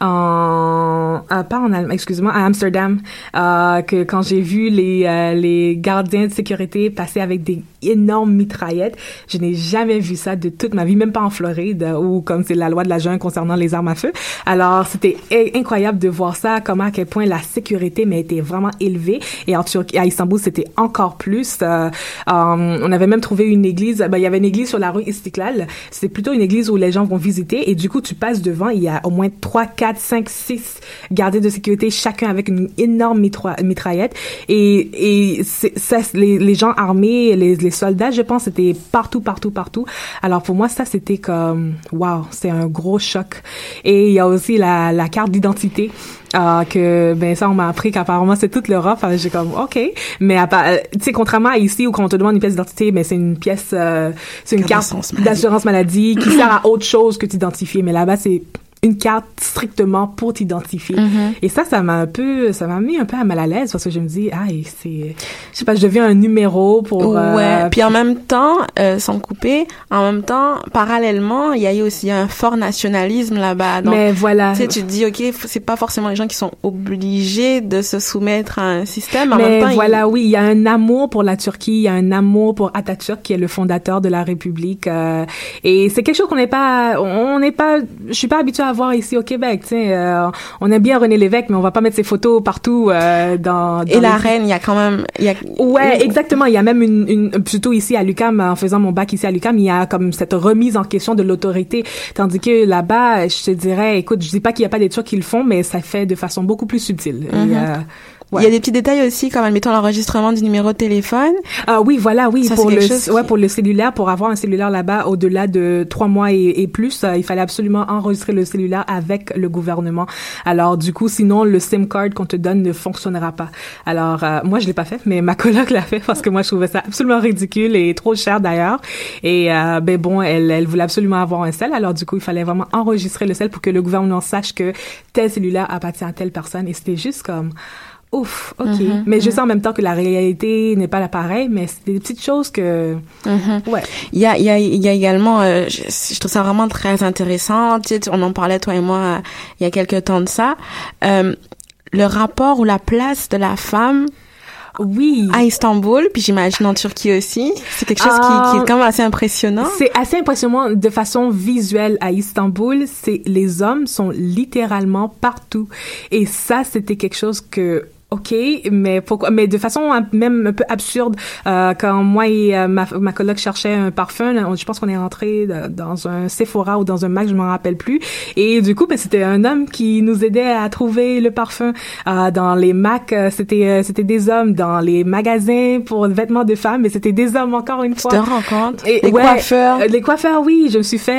en euh, pas en Allemagne excuse-moi à Amsterdam euh, que quand j'ai vu les euh, les gardiens de sécurité passer avec des énormes mitraillettes je n'ai jamais vu ça de toute ma vie même pas en Floride euh, où comme c'est la loi de la jungle concernant les armes à feu. Alors c'était incroyable de voir ça comment à quel point la sécurité mais était vraiment élevée. Et en Turquie à Istanbul c'était encore plus euh, euh, on avait même trouvé une église ben, il y avait une église sur la rue Istiklal. C'est plutôt une église où les gens vont visiter. Et du coup tu passes devant il y a au moins 3 4 5 6 gardiens de sécurité chacun avec une énorme mitra- mitraillette. Et et ça les, les gens armés les, les soldats je pense c'était partout partout partout. Alors pour moi ça c'était comme waouh c'est un gros choc. Et il y a aussi la, la carte d'identité euh, que ben ça on m'a appris qu'apparemment c'est toute l'Europe. J'ai comme ok. Mais euh, tu sais contrairement à ici où quand on te demande une pièce d'identité ben c'est une pièce euh, c'est une Carte carte d'assurance maladie. d'assurance maladie qui sert à autre chose que t'identifier. Mais là-bas c'est une carte strictement pour t'identifier. Mhm. Et ça, ça m'a un peu, ça m'a mis un peu à mal à l'aise parce que je me dis, ah, c'est, je sais pas, je deviens un numéro pour. euh, Ouais. Puis en même temps, euh, sans couper, en même temps, parallèlement, il y a eu aussi un fort nationalisme là-bas. Donc, mais voilà. tu sais, tu te dis, ok, c'est pas forcément les gens qui sont obligés de se soumettre à un système. En Mais même temps, voilà, oui, il y a un amour pour la Turquie, il y a un amour pour Atatürk qui est le fondateur de la République, euh, et c'est quelque chose qu'on n'est pas, on n'est pas, je suis pas habituée à voir ici au Québec. Euh, on aime bien René Lévesque, mais on va pas mettre ses photos partout euh, dans, dans Et la les- reine, il y a quand même, il y a. Ouais, exactement. Il y a même une, une plutôt ici à l'UCAM, en faisant mon bac ici à l'UCAM, il y a comme cette remise en question de l'autorité, tandis que là-bas, je te dirais, écoute, je dis pas qu'il y a pas des trucs qui le font, mais ça fait de façon beaucoup plus subtile. Et, Mhm. Il y a des petits détails aussi, comme admettons l'enregistrement du numéro de téléphone. Ah oui, voilà, oui, Ça, pour le, ouais, pour le cellulaire, pour avoir un cellulaire là-bas au-delà de trois mois et, et plus, euh, il fallait absolument enregistrer le cellulaire avec le gouvernement. Alors du coup, sinon le SIM card qu'on te donne ne fonctionnera pas. Alors euh, moi je l'ai pas fait, mais ma (laughs) coloc l'a fait parce que moi je trouvais ça absolument ridicule et trop cher d'ailleurs. Et euh, ben bon, elle, elle voulait absolument avoir un sel. Alors du coup, il fallait vraiment enregistrer le sel pour que le gouvernement sache que tel cellulaire appartient à telle personne. Et c'était juste comme Ouf, ok. Mhm, mais je sais en même temps que la réalité n'est pas la pareille, mais c'est des petites choses que, Mhm. ouais. Il y a, il y a, il y a également, euh, je, je trouve ça vraiment très intéressant. Tu sais, on en parlait toi et moi euh, il y a quelques temps de ça. Euh, le rapport ou la place de la femme Oui. à Istanbul, puis j'imagine en Turquie aussi. C'est quelque chose Ah. qui, qui est quand même assez impressionnant. C'est assez impressionnant de façon visuelle à Istanbul. C'est les hommes sont littéralement partout et ça c'était quelque chose que OK, mais pourquoi mais de façon même un peu absurde euh, quand moi et euh, ma ma coloc cherchait un parfum, on- je pense qu'on est rentré dans un Sephora ou dans un Mac, je m'en rappelle plus et du coup ben c'était un homme qui nous aidait à trouver le parfum Euh, dans les Mac, euh, c'était euh, c'était des hommes dans les magasins pour vêtements de femmes, mais c'était des hommes encore une Tu fois. te rends compte? Et- les ouais, coiffeurs? les coiffeurs, oui, je me suis fait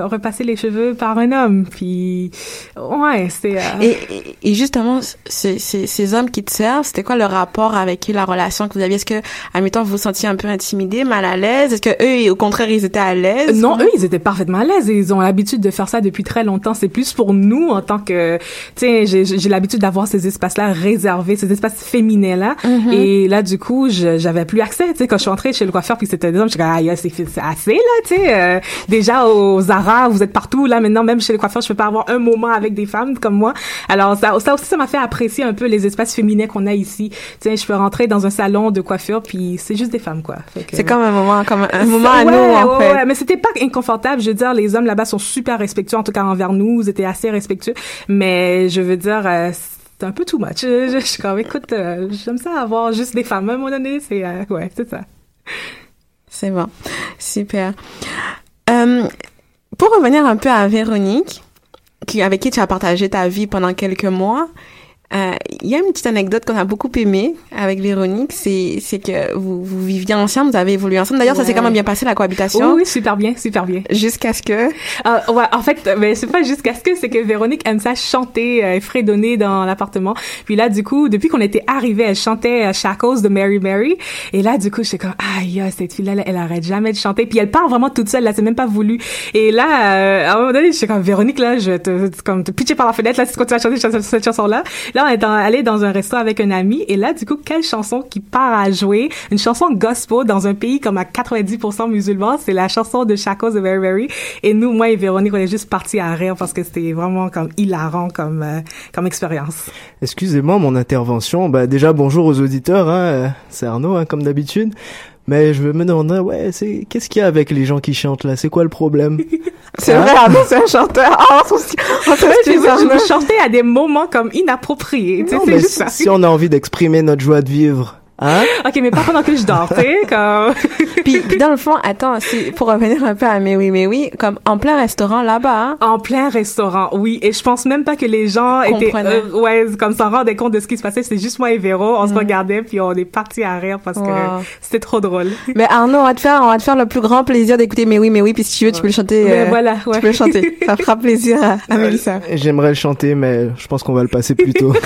euh, repasser les cheveux par un homme. Puis, ouais, c'est. euh, Et, et- et justement, ces, ces, hommes qui servent, c'était quoi le rapport avec eux, la relation que vous aviez? Est-ce que, admettons, vous vous sentiez un peu intimidé, mal à l'aise? Est-ce que eux, au contraire, ils étaient à l'aise? non, eux, ils étaient parfaitement à l'aise. Ils ont l'habitude de faire ça depuis très longtemps. C'est plus pour nous en tant que, tu sais, j'ai, l'habitude d'avoir ces espaces-là réservés, ces espaces féminins-là. Mhm. Et là, du coup, j'avais plus accès. Tu sais, quand je suis entrée chez le coiffeur, puis c'était des hommes, je ah, c'est, c'est assez là, tu sais. euh, déjà au Zara, vous êtes partout. Là, maintenant, même chez le coiffeur, je peux pas avoir un moment avec des femmes comme moi. Alors ça, ça aussi, ça m'a fait apprécier un peu les espaces féminins qu'on a ici. Tu sais, je peux rentrer dans un salon de coiffure, puis c'est juste des femmes, quoi. C'est comme un moment, comme un moment à Ouais, nous, en ouais, fait. ouais, mais c'était pas inconfortable. Je veux dire, les hommes là-bas sont super respectueux, en tout cas envers nous, ils étaient assez respectueux. Mais je veux dire, euh, c'est un peu too much. Je, je, je suis comme, écoute, euh, j'aime ça avoir juste des femmes. À un moment donné, c'est, euh, ouais, c'est ça. C'est bon. Super. Pour revenir un peu à Véronique, qui, avec qui tu as partagé ta vie pendant quelques mois, euh, il y a une petite anecdote qu'on a beaucoup aimée avec Véronique, c'est c'est que vous, vous viviez ensemble, vous avez évolué ensemble. D'ailleurs, ça s'est quand même bien passé la Oui, cohabitation. oui, super bien, super bien. Jusqu'à ce que Ah, ouais, en fait, mais c'est pas jusqu'à ce que c'est que Véronique aime ça chanter euh, fredonner dans l'appartement. Puis là, du coup, depuis qu'on était arrivés, elle chantait euh, Shackles de Mary Mary. Et là, du coup, j'étais comme, aïe, euh, cette fille-là, elle arrête jamais de chanter. Puis elle part vraiment toute seule, là, c'est même pas voulu. Et là, euh, à un moment donné, j'étais comme, Véronique, là, je te, comme, te pitcher par la fenêtre, là, si tu continues à chanter cette, cette chanson-là. Là, on est allé dans un resto avec un ami. Et là, du coup, quelle chanson qui part à jouer? Une chanson gospel dans un pays comme à 90% musulman. C'est la chanson de Shackles de Mary Mary. Et nous, moi et Véronique, on est juste partis à rire parce que c'était vraiment comme hilarant comme, euh, comme expérience. Excusez-moi mon intervention. Bah déjà bonjour aux auditeurs, hein. euh, c'est Arnaud hein, comme d'habitude. Mais je me demandais ouais, c'est qu'est-ce qu'il y a avec les gens qui chantent là? C'est quoi le problème? (laughs) C'est Hein? vrai, Arnaud, c'est un chanteur. Oh, son oh, vrai, Tu sais, je me chantais à des moments comme inappropriés. Tu sais, Non, c'est mais juste si, ça. si on a envie d'exprimer notre joie de vivre, hein? Ok, mais pas pendant que je dors, tu sais, comme... (laughs) puis, puis dans le fond, attends, c'est- pour revenir un peu à Mais oui, mais oui, comme en plein restaurant là-bas, hein, En plein restaurant, oui. Et je pense même pas que les gens étaient, Comprenaient. euh, ouais, comme s'en rendaient compte de ce qui se passait. C'est juste moi et Véro, on se Mhm. regardait puis on est parti à rire parce Wow. que c'était trop drôle. Mais Arnaud, on va te faire, on va te faire le plus grand plaisir d'écouter Mais oui, mais oui, puis si tu veux, tu peux le chanter. Mais euh, voilà, ouais. Tu peux le chanter. (laughs) Ça fera plaisir à, à Mélissa. J'aimerais le chanter, mais je pense qu'on va le passer plus tôt. (laughs)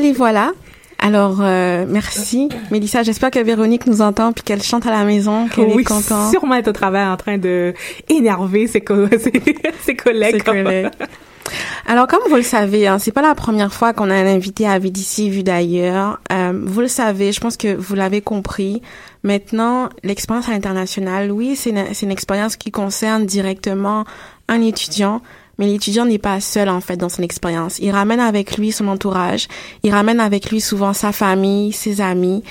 do this? Voilà. Alors, euh, merci, Mélissa. J'espère que Véronique nous entend puis qu'elle chante à la maison, qu'elle oui, est contente. sûrement être au travail en train de énerver ses, co- (laughs) ses, ses collègues. Ses collègues. Alors, comme vous le savez, hein, c'est pas la première fois qu'on a un invité à Vue d'ici, Vue d'ailleurs. Euh, vous le savez, je pense que vous l'avez compris. Maintenant, l'expérience à l'international, oui, c'est une, c'est une expérience qui concerne directement un étudiant, mais l'étudiant n'est pas seul en fait dans son expérience. Il ramène avec lui son entourage, il ramène avec lui souvent sa famille, ses amis.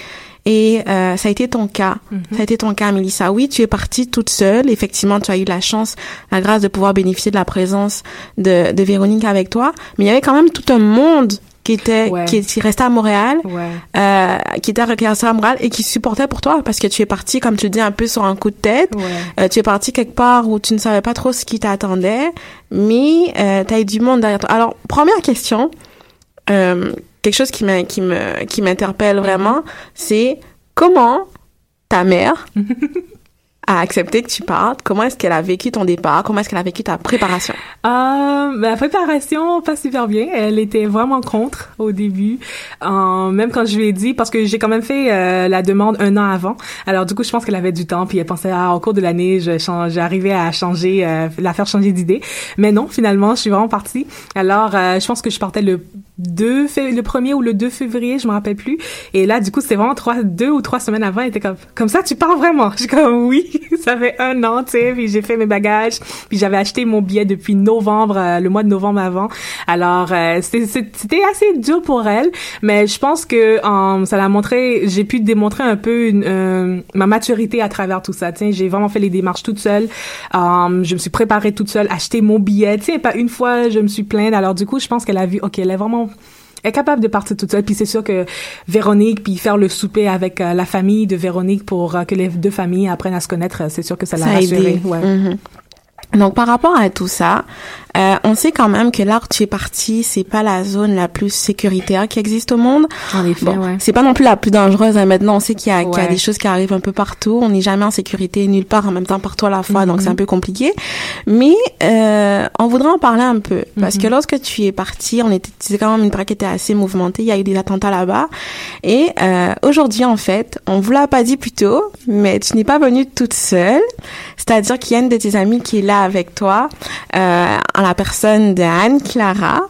Et euh, ça a été ton cas. Ça a été ton cas, Mélissa. Oui, tu es partie toute seule. Effectivement, tu as eu la chance, la grâce de pouvoir bénéficier de la présence de, de Véronique avec toi. Mais il y avait quand même tout un monde qui était Ouais. qui, qui restait à Montréal, Ouais. euh, qui était restait à Montréal et qui supportait pour toi parce que tu es partie, comme tu le dis, un peu sur un coup de tête. Ouais. Euh, tu es parti quelque part où tu ne savais pas trop ce qui t'attendait, mais euh, tu as eu du monde derrière toi. Alors, première question, euh, quelque chose qui m'a- qui me qui m'interpelle vraiment, c'est comment ta mère (laughs) a accepté que tu partes? Comment est-ce qu'elle a vécu ton départ? Comment est-ce qu'elle a vécu ta préparation? Euh, la préparation, pas super bien. Elle était vraiment contre au début. Euh, même quand je lui ai dit, parce que j'ai quand même fait euh, la demande un an avant. Alors du coup, je pense qu'elle avait du temps, puis elle pensait, ah, au cours de l'année, je change, j'arrivais à changer, euh, la faire changer d'idée. Mais non, finalement, je suis vraiment partie. Alors, euh, je pense que je partais le 2 fév- le 1er ou le 2 février, je me rappelle plus. Et là, du coup, c'est vraiment trois, deux ou trois semaines avant, elle était comme, comme ça, tu pars vraiment? Je suis comme, oui, (laughs) ça fait un an, tu sais, puis j'ai fait mes bagages, puis j'avais acheté mon billet depuis novembre, euh, le mois de novembre avant. Alors, euh, c'était assez dur pour elle, mais je pense que ça l'a montré, j'ai pu démontrer un peu une, euh, ma maturité à travers tout ça. Tu sais, j'ai vraiment fait les démarches toute seule. Euh, je me suis préparée toute seule, acheté mon billet. Tu sais, pas une fois, je me suis plainte. Alors du coup, je pense qu'elle a vu, ok, elle est vraiment est capable de partir toute seule. Puis c'est sûr que Véronique, puis faire le souper avec euh, la famille de Véronique pour euh, que les deux familles apprennent à se connaître, euh, c'est sûr que ça l'a rassurée. Ouais. Mhm. Donc par rapport à tout ça, euh, on sait quand même que là où tu es parti, c'est pas la zone la plus sécuritaire qui existe au monde. En effet, Bon, ouais. c'est pas non plus la plus dangereuse. hein. Maintenant, on sait qu'il y, a- qu'il y a Ouais. des choses qui arrivent un peu partout. On n'est jamais en sécurité nulle part en même temps partout à la fois, donc c'est un peu compliqué. Mais euh, on voudrait en parler un peu parce que lorsque tu es parti, on était c'est quand même une pratique qui était assez mouvementée. Il y a eu des attentats là-bas. Et euh, aujourd'hui, en fait, on vous l'a pas dit plus tôt, mais tu n'es pas venue toute seule. C'est-à-dire qu'il y a une de tes amies qui est là avec toi euh, en la personne de Anne-Clara.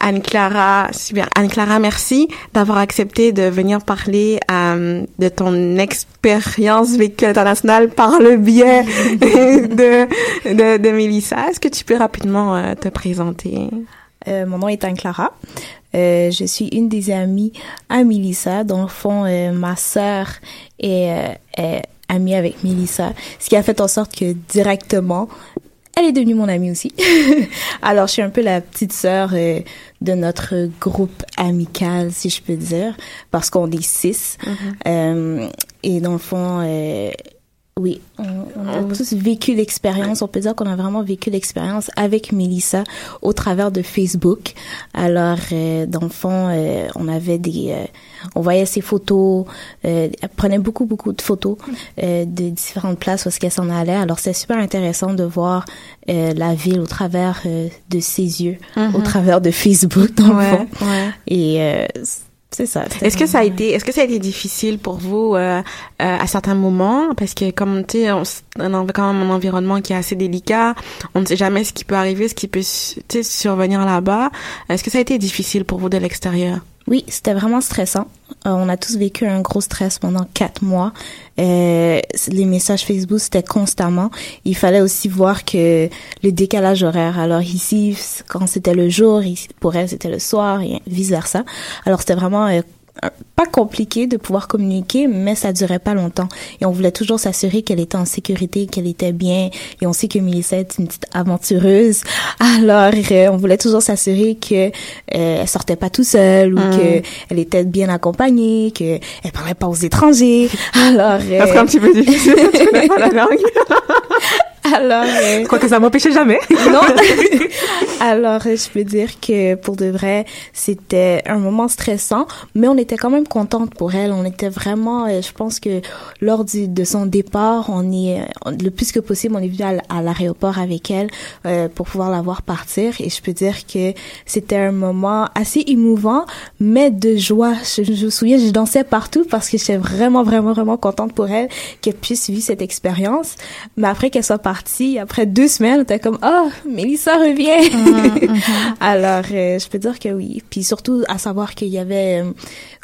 Anne-Clara, super. Anne-Clara, merci d'avoir accepté de venir parler euh, de ton expérience véhicule internationale par le biais (laughs) de, de, de Mélissa. Est-ce que tu peux rapidement euh, te présenter? Euh, mon nom est Anne-Clara. Euh, je suis une des amies à Mélissa. Dans le fond, euh, ma sœur est, est amie avec Mélissa, ce qui a fait en sorte que directement, elle est devenue mon amie aussi. (laughs) Alors, je suis un peu la petite sœur euh, de notre groupe amical, si je peux dire, parce qu'on est six. Euh, et dans le fond, euh, oui, on, on a tous vécu l'expérience. On peut dire qu'on a vraiment vécu l'expérience avec Melissa au travers de Facebook. Alors, euh, dans le fond, euh, on avait des, euh, on voyait ses photos. euh, elle prenait beaucoup, beaucoup de photos euh, de différentes places où est-ce qu'elle s'en allait. Alors, c'est super intéressant de voir euh, la ville au travers euh, de ses yeux, au travers de Facebook, dans le fond. ouais. Et euh, c'est ça. Est-ce que ça a été, est-ce que ça a été difficile pour vous euh, euh, à certains moments? Parce que comme tu sais, on s- on a quand même un environnement qui est assez délicat, on ne sait jamais ce qui peut arriver, ce qui peut survenir là-bas. Est-ce que ça a été difficile pour vous de l'extérieur? Oui, c'était vraiment stressant. Euh, on a tous vécu un gros stress pendant quatre mois. Euh, les messages Facebook, c'était constamment. Il fallait aussi voir que le décalage horaire. Alors ici, quand c'était le jour, pour elle, c'était le soir et vice versa. Alors c'était vraiment euh, pas compliqué de pouvoir communiquer, mais ça durait pas longtemps. Et on voulait toujours s'assurer qu'elle était en sécurité, qu'elle était bien. Et on sait que Mélissa est une petite aventureuse. Alors, euh, on voulait toujours s'assurer que euh, elle sortait pas tout seule ou que elle était bien accompagnée, que elle parlait pas aux étrangers. Alors, euh, Ça serait un petit peu difficile, tu (laughs) pas la langue. (laughs) (laughs) alors, euh, Quoi que ça m'empêchait jamais. (laughs) non. (laughs) Alors, euh, je peux dire que pour de vrai, c'était un moment stressant, mais on était quand même contente pour elle. On était vraiment, euh, je pense que lors du, de son départ, on est on- le plus que possible, on est venu à l'aéroport avec elle euh, pour pouvoir la voir partir. Et je peux dire que c'était un moment assez émouvant, mais de joie. Je, je me souviens, je dansais partout parce que j'étais vraiment, vraiment, vraiment contente pour elle qu'elle puisse vivre cette expérience. Mais après qu'elle soit partie, après deux semaines, était comme, oh, Mélissa revient. (laughs) Alors, euh, je peux dire que oui. Puis surtout, à savoir qu'il y avait, euh,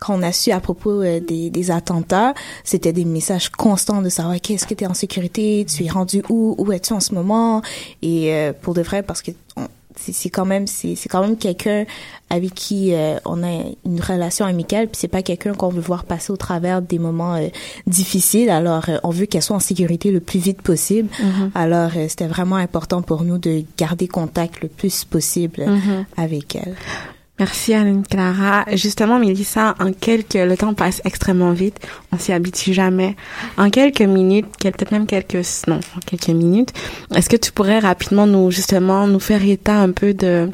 quand on a su à propos euh, des, des attentats, c'était des messages constants de savoir qu'est-ce que tu es en sécurité, tu es rendu où, où es-tu en ce moment? Et euh, pour de vrai, parce que on- c'est c'est quand même c'est c'est quand même quelqu'un avec qui euh, on a une relation amicale puis c'est pas quelqu'un qu'on veut voir passer au travers des moments euh, difficiles. Alors euh, on veut qu'elle soit en sécurité le plus vite possible. Alors euh, c'était vraiment important pour nous de garder contact le plus possible euh, avec elle Merci Anne-Clara. Justement, Mélissa, en quelques, le temps passe extrêmement vite. On s'y habitue jamais. En quelques minutes, peut-être même quelques, non, en quelques minutes, est-ce que tu pourrais rapidement nous, justement, nous faire état un peu de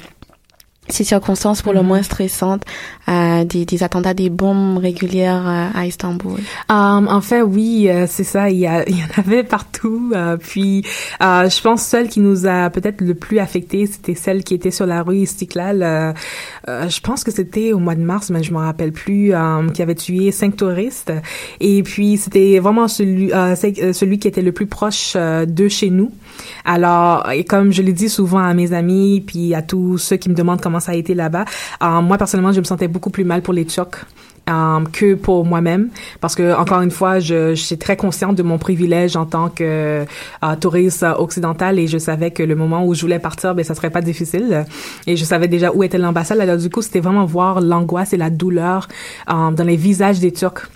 ces circonstances pour le moins stressantes, euh, des, des attentats, des bombes régulières euh, à Istanbul? Um, en fait, oui, euh, c'est ça. Il y, a, (laughs) il y en avait partout. euh, puis, euh, je pense celle qui nous a peut-être le plus affecté, c'était celle qui était sur la rue Istiklal. Euh, euh, je pense que c'était au mois de mars, mais je m'en rappelle plus. euh, qui avait tué cinq touristes. Et puis, c'était vraiment celui, celui qui était le plus proche euh, de chez nous. Alors, et comme je le dis souvent à mes amis, puis à tous ceux qui me demandent comment ça a été là-bas, euh, moi personnellement, je me sentais beaucoup plus mal pour les Turcs euh, que pour moi-même. Parce que encore une fois je, je suis très consciente de mon privilège en tant que euh, touriste occidental et je savais que le moment où je voulais partir ben ça serait pas difficile. Et je savais déjà où était l'ambassade. Alors du coup c'était vraiment voir l'angoisse et la douleur euh, dans les visages des Turcs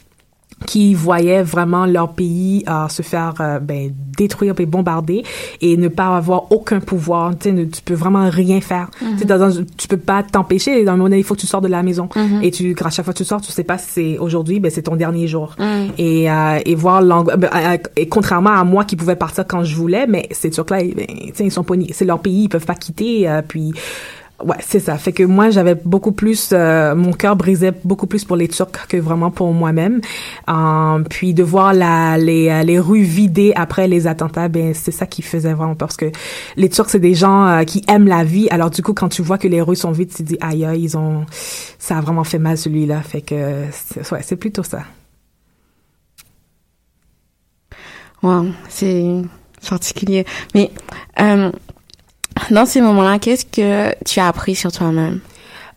qui voyaient vraiment leur pays euh, se faire euh, ben, détruire et bombarder et ne pas avoir aucun pouvoir. Tu ne- tu peux vraiment rien faire. Tu sais, dans un- tu peux pas t'empêcher. Dans le moment donné, il faut que tu sors de la maison. Et tu, à chaque fois que tu sors, tu sais pas si c'est aujourd'hui, ben c'est ton dernier jour. Et, euh, et voir l'angoisse. ben, et contrairement à moi qui pouvais partir quand je voulais, mais ces Turcs-là, ben, tu sais, ils sont pas, ni- c'est leur pays, ils peuvent pas quitter. euh, puis Ouais, c'est ça. Fait que moi, j'avais beaucoup plus, euh, mon cœur brisait beaucoup plus pour les Turcs que vraiment pour moi-même. Euh, puis de voir la, les, euh, les rues vidées après les attentats, ben c'est ça qui faisait vraiment parce que les Turcs c'est des gens euh, qui aiment la vie. Alors du coup, quand tu vois que les rues sont vides, tu dis aïe, ils ont, ça a vraiment fait mal celui-là. Fait que ouais, c'est plutôt ça. Wow, c'est particulier. Mais euh, dans ces moments-là, qu'est-ce que tu as appris sur toi-même?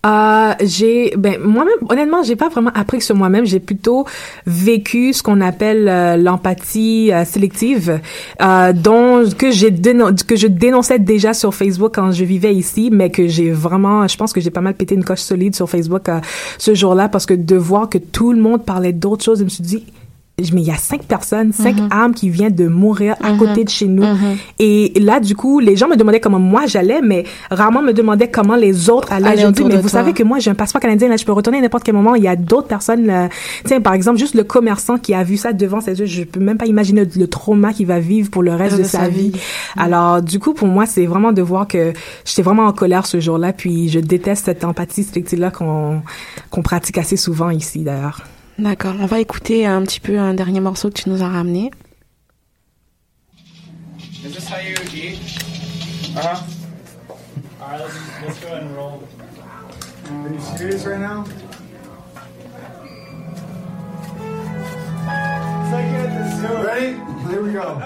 Euh, j'ai ben moi-même honnêtement j'ai pas vraiment appris sur moi-même. J'ai plutôt vécu ce qu'on appelle euh, l'empathie euh, sélective euh, dont que j'ai que je dénonçais déjà sur Facebook quand je vivais ici mais que j'ai vraiment je pense que j'ai pas mal pété une coche solide sur Facebook euh, ce jour-là parce que de voir que tout le monde parlait d'autres choses je me suis dit mais il y a cinq personnes, cinq Mhm. âmes qui viennent de mourir à Mhm. côté de chez nous. Mhm. Et là, du coup, les gens me demandaient comment moi j'allais, mais rarement me demandaient comment les autres allaient. Je dis, mais vous toi. savez que moi, j'ai un passeport canadien, là, je peux retourner à n'importe quel moment. Il y a d'autres personnes, là. Tiens, par exemple, juste le commerçant qui a vu ça devant ses yeux, je peux même pas imaginer le, le trauma qu'il va vivre pour le reste de, sa, vie. Alors, du coup, pour moi, c'est vraiment de voir que j'étais vraiment en colère ce jour-là, puis je déteste cette empathie sélective-là qu'on qu'on pratique assez souvent ici, d'ailleurs. D'accord, on va écouter un petit peu un dernier morceau que tu nous as ramené. Is this how you eat? Uh huh. Alright, let's, let's go ahead and roll. Are you serious right now? It's like you at the zoo. Ready? Here we go.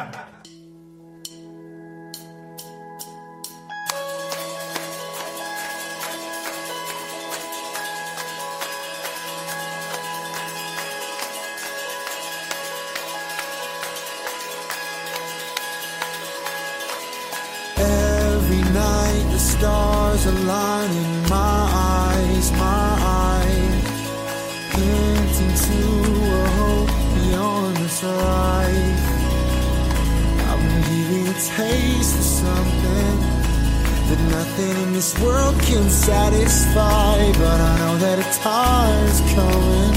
Nothing in this world can satisfy, but I know that a time is coming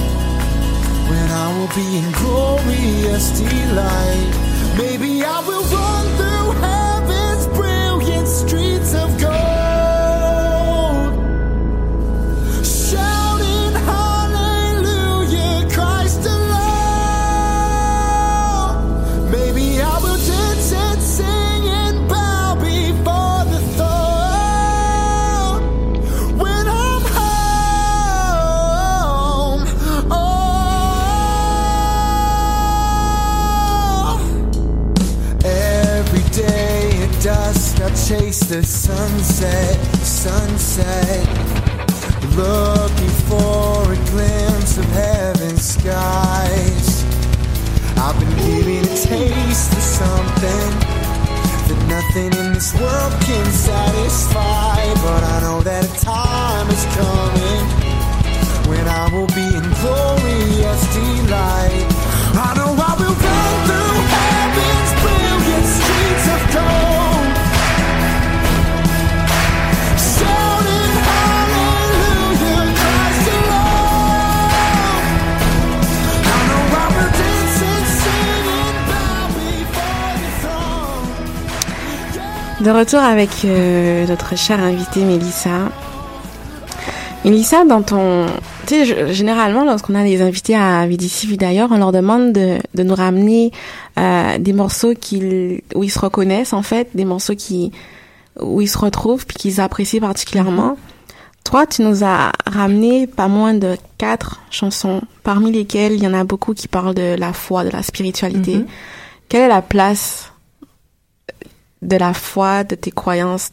when I will be in glorious delight. Maybe I will run the sunset, sunset. Looking for a glimpse of heaven's skies. I've been giving a taste of something that nothing in this world can satisfy. But I know that a time is coming when I will be in glorious delight. De retour avec euh, notre chère invitée Mélissa. Mélissa, dans ton... Tu sais, généralement, lorsqu'on a des invités à Vidici, Vie d'ailleurs, on leur demande de, de nous ramener euh, des morceaux qu'ils, où ils se reconnaissent, en fait, des morceaux qui, où ils se retrouvent puis qu'ils apprécient particulièrement. Toi, tu nous as ramené pas moins de quatre chansons, parmi lesquelles il y en a beaucoup qui parlent de la foi, de la spiritualité. Mhm. Quelle est la place de la foi, de tes croyances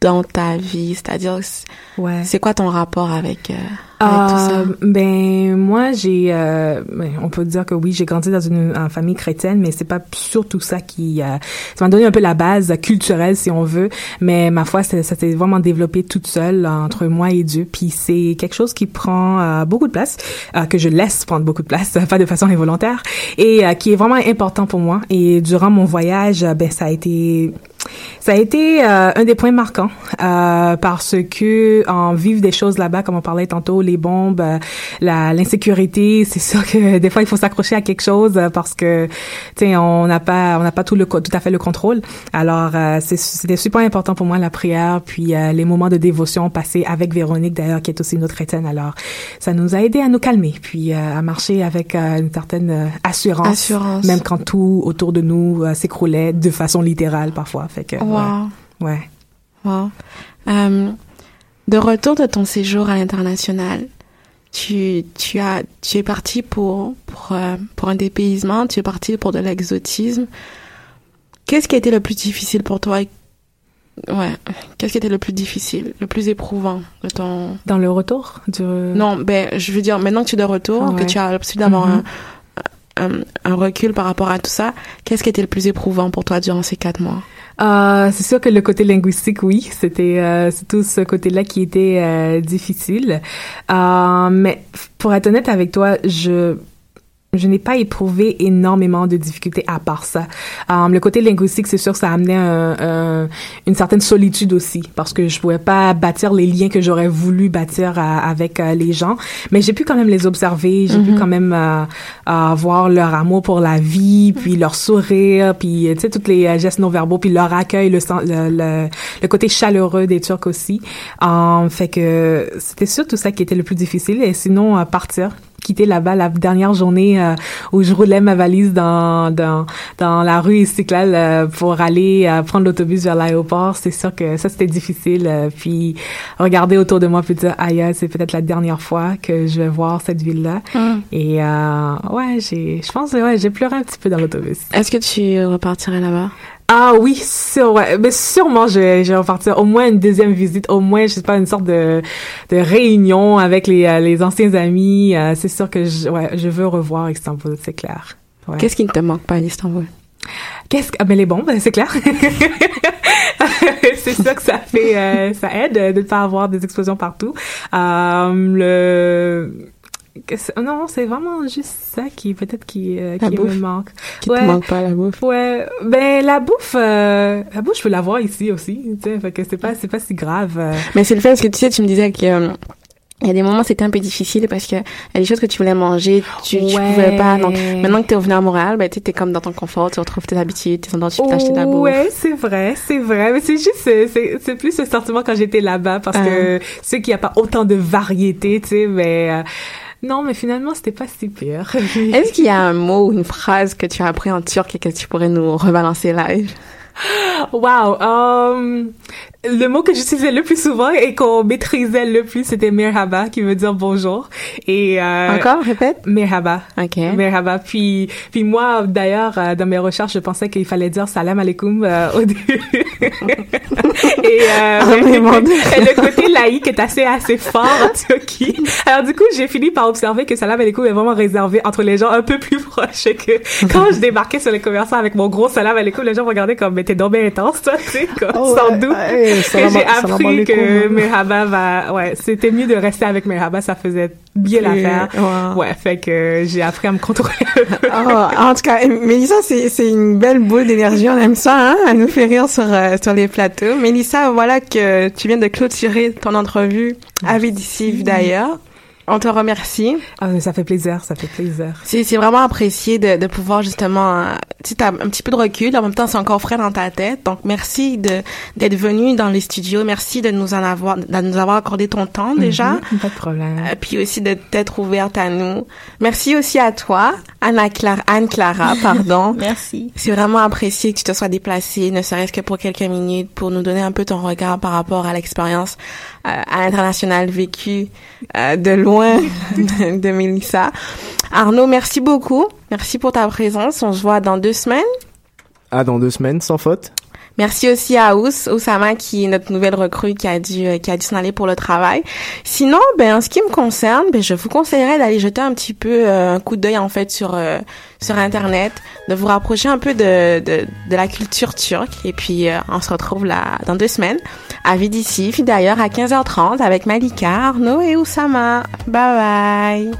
dans ta vie? C'est-à-dire, c'est- Ouais. c'est quoi ton rapport avec, euh? Euh, ben moi j'ai euh, ben, on peut dire que oui j'ai grandi dans une, famille chrétienne mais c'est pas surtout ça qui euh, ça m'a donné un peu la base culturelle si on veut. Mais ma foi ça s'est vraiment développé toute seule entre moi et Dieu. Puis c'est quelque chose qui prend euh, beaucoup de place euh, que je laisse prendre beaucoup de place (laughs) pas de façon involontaire et qui est vraiment important pour moi. Et durant mon voyage ben ça a été ça a été un des points marquants euh, parce que en vivre des choses là-bas, comme on parlait tantôt, les bombes, euh, la l'insécurité, c'est sûr que (laughs) des fois il faut s'accrocher à quelque chose euh, parce que tu sais on n'a pas on n'a pas tout le tout à fait le contrôle. Alors euh, c'est c'était super important pour moi la prière puis les moments de dévotion passés avec Véronique d'ailleurs qui est aussi une autre chrétienne. Alors ça nous a aidé à nous calmer puis à marcher avec une certaine assurance, Assurance. même quand tout autour de nous s'écroulait de façon littérale parfois. Fait que Wow. ouais. ouais. Wow. De retour de ton séjour à l'international, tu, tu as, tu es parti pour, pour, euh, pour un dépaysement, tu es parti pour de l'exotisme. Qu'est-ce qui a été le plus difficile pour toi? Ouais. Qu'est-ce qui était le plus difficile, le plus éprouvant de ton... Dans le retour. Non, ben, je veux dire, maintenant que tu es de retour, Ah que tu as l'habitude d'avoir Mhm. un, un, un recul par rapport à tout ça, qu'est-ce qui était le plus éprouvant pour toi durant ces quatre mois? Euh, c'est sûr que le côté linguistique, oui, c'était euh, tout ce côté-là qui était euh, difficile. Euh, mais pour être honnête avec toi, je je n'ai pas éprouvé énormément de difficultés à part ça. Euh, le côté linguistique, c'est sûr, ça amenait un, un- une certaine solitude aussi, parce que je pouvais pas bâtir les liens que j'aurais voulu bâtir euh, avec euh, les gens. Mais j'ai pu quand même les observer, j'ai pu Mhm. quand même euh, euh, voir leur amour pour la vie, puis leur sourire, puis tu sais toutes les gestes non verbaux, puis leur accueil, le, sen- le, le, le côté chaleureux des Turcs aussi. Fait que c'était surtout ça qui était le plus difficile. Et sinon, partir quitter là-bas la dernière journée euh, où je roulais ma valise dans dans dans la rue Istiklal euh, pour aller euh, prendre l'autobus vers l'aéroport c'est sûr que ça c'était difficile euh, puis regarder autour de moi puis dire aïe c'est peut-être la dernière fois que je vais voir cette ville là Mm. et euh, ouais j'ai je pense ouais j'ai pleuré un petit peu dans l'autobus Est-ce que tu repartirais là-bas? Ah oui, sûr, ouais. Mais sûrement, je vais, je vais repartir au moins une deuxième visite, au moins, je sais pas, une sorte de, de réunion avec les, euh, les anciens amis. Euh, c'est sûr que je, ouais, je veux revoir Istanbul, c'est clair. Ouais. Qu'est-ce qui ne te manque pas à l'Istanbul? Qu'est-ce que, ah, mais les bombes, c'est clair. (laughs) c'est sûr que ça fait, euh, ça aide de ne pas avoir des explosions partout. Euh, le, non, c'est vraiment juste ça qui, peut-être qui, euh, qui bouffe. me manque. Qui Ouais. te manque pas, la bouffe? Ouais, ben la bouffe, euh, la bouffe, je peux l'avoir ici aussi, tu sais, fait que c'est pas, c'est pas si grave. euh. Mais c'est le fait, parce que tu sais, tu me disais que... euh, il y a des moments c'était un peu difficile parce que il y a des choses que tu voulais manger, tu, tu Ouais. pouvais pas. Donc maintenant que t'es revenu à Montréal, ben tu t'es comme dans ton confort, tu retrouves tes habitudes, tes endroits où tu peux t'acheter de la bouffe. Ouais, c'est vrai, c'est vrai. Mais c'est juste, c'est, c'est, plus ce sentiment quand j'étais là-bas parce que c'est qu'il n'y a pas autant de variété, tu sais, mais euh, non, mais finalement, c'était pas si pire. Est-ce qu'il y a un mot ou une phrase que tu as appris en turc et que tu pourrais nous rebalancer live? (laughs) Wow. Um, le mot que j'utilisais le plus souvent et qu'on maîtrisait le plus, c'était merhaba, qui veut dire bonjour. Et euh, Encore, répète? Merhaba. Ok. Merhaba. Puis, puis moi, d'ailleurs, euh, dans mes recherches, je pensais qu'il fallait dire salam alaikum euh, au début. (laughs) et, euh, Oh, (laughs) le côté laïque est assez assez fort en Turquie. Alors du coup, j'ai fini par observer que salam alaikum est vraiment réservé entre les gens un peu plus proches que quand je débarquais sur les commerçants avec mon gros salam alaikum, les gens me regardaient comme t'es donc bien intense, toi, tu sais, (laughs) comme, Oh, sans ouais, doute. ouais, j'ai appris que. Merhaba va, ouais, c'était mieux de rester avec Merhaba, ça faisait bien l'affaire. ouais. Ouais, fait que j'ai appris à me contrôler. Oh, en tout cas, Mélissa, c'est, c'est une belle boule d'énergie. On aime ça, hein? Elle nous fait rire sur, euh, sur les plateaux. Mélissa, voilà que tu viens de clôturer ton entrevue avec d'ici d'ailleurs. On te remercie. Ah, ça fait plaisir, ça fait plaisir. C'est, c'est vraiment apprécié de, de pouvoir justement, euh, tu sais, un petit peu de recul, en même temps c'est encore frais dans ta tête. Donc merci de d'être venu dans les studios, merci de nous en avoir, de nous avoir accordé ton temps déjà. Mhm, pas de problème. Euh, puis aussi de t'être ouverte à nous. Merci aussi à toi, Anna Clara, Anne Clara, (laughs) pardon. Merci. C'est vraiment apprécié que tu te sois déplacée, ne serait-ce que pour quelques minutes, pour nous donner un peu ton regard par rapport à l'expérience à l'international vécue euh, de loin (laughs) de, de Mélissa. Arnaud, merci beaucoup. Merci pour ta présence. On se voit dans deux semaines. Ah, dans deux semaines, sans faute. Merci aussi à Ous, Oussama, qui est notre nouvelle recrue qui a dû, euh, qui a dû s'en aller pour le travail. Sinon, ben, en ce qui me concerne, ben, je vous conseillerais d'aller jeter un petit peu euh, un coup d'œil, en fait, sur, euh, sur Internet, de vous rapprocher un peu de, de, de la culture turque. Et puis, euh, on se retrouve là, dans deux semaines, à Vidissi, d'ailleurs, à 15h30, avec Malika, Arnaud et Oussama. Bye bye!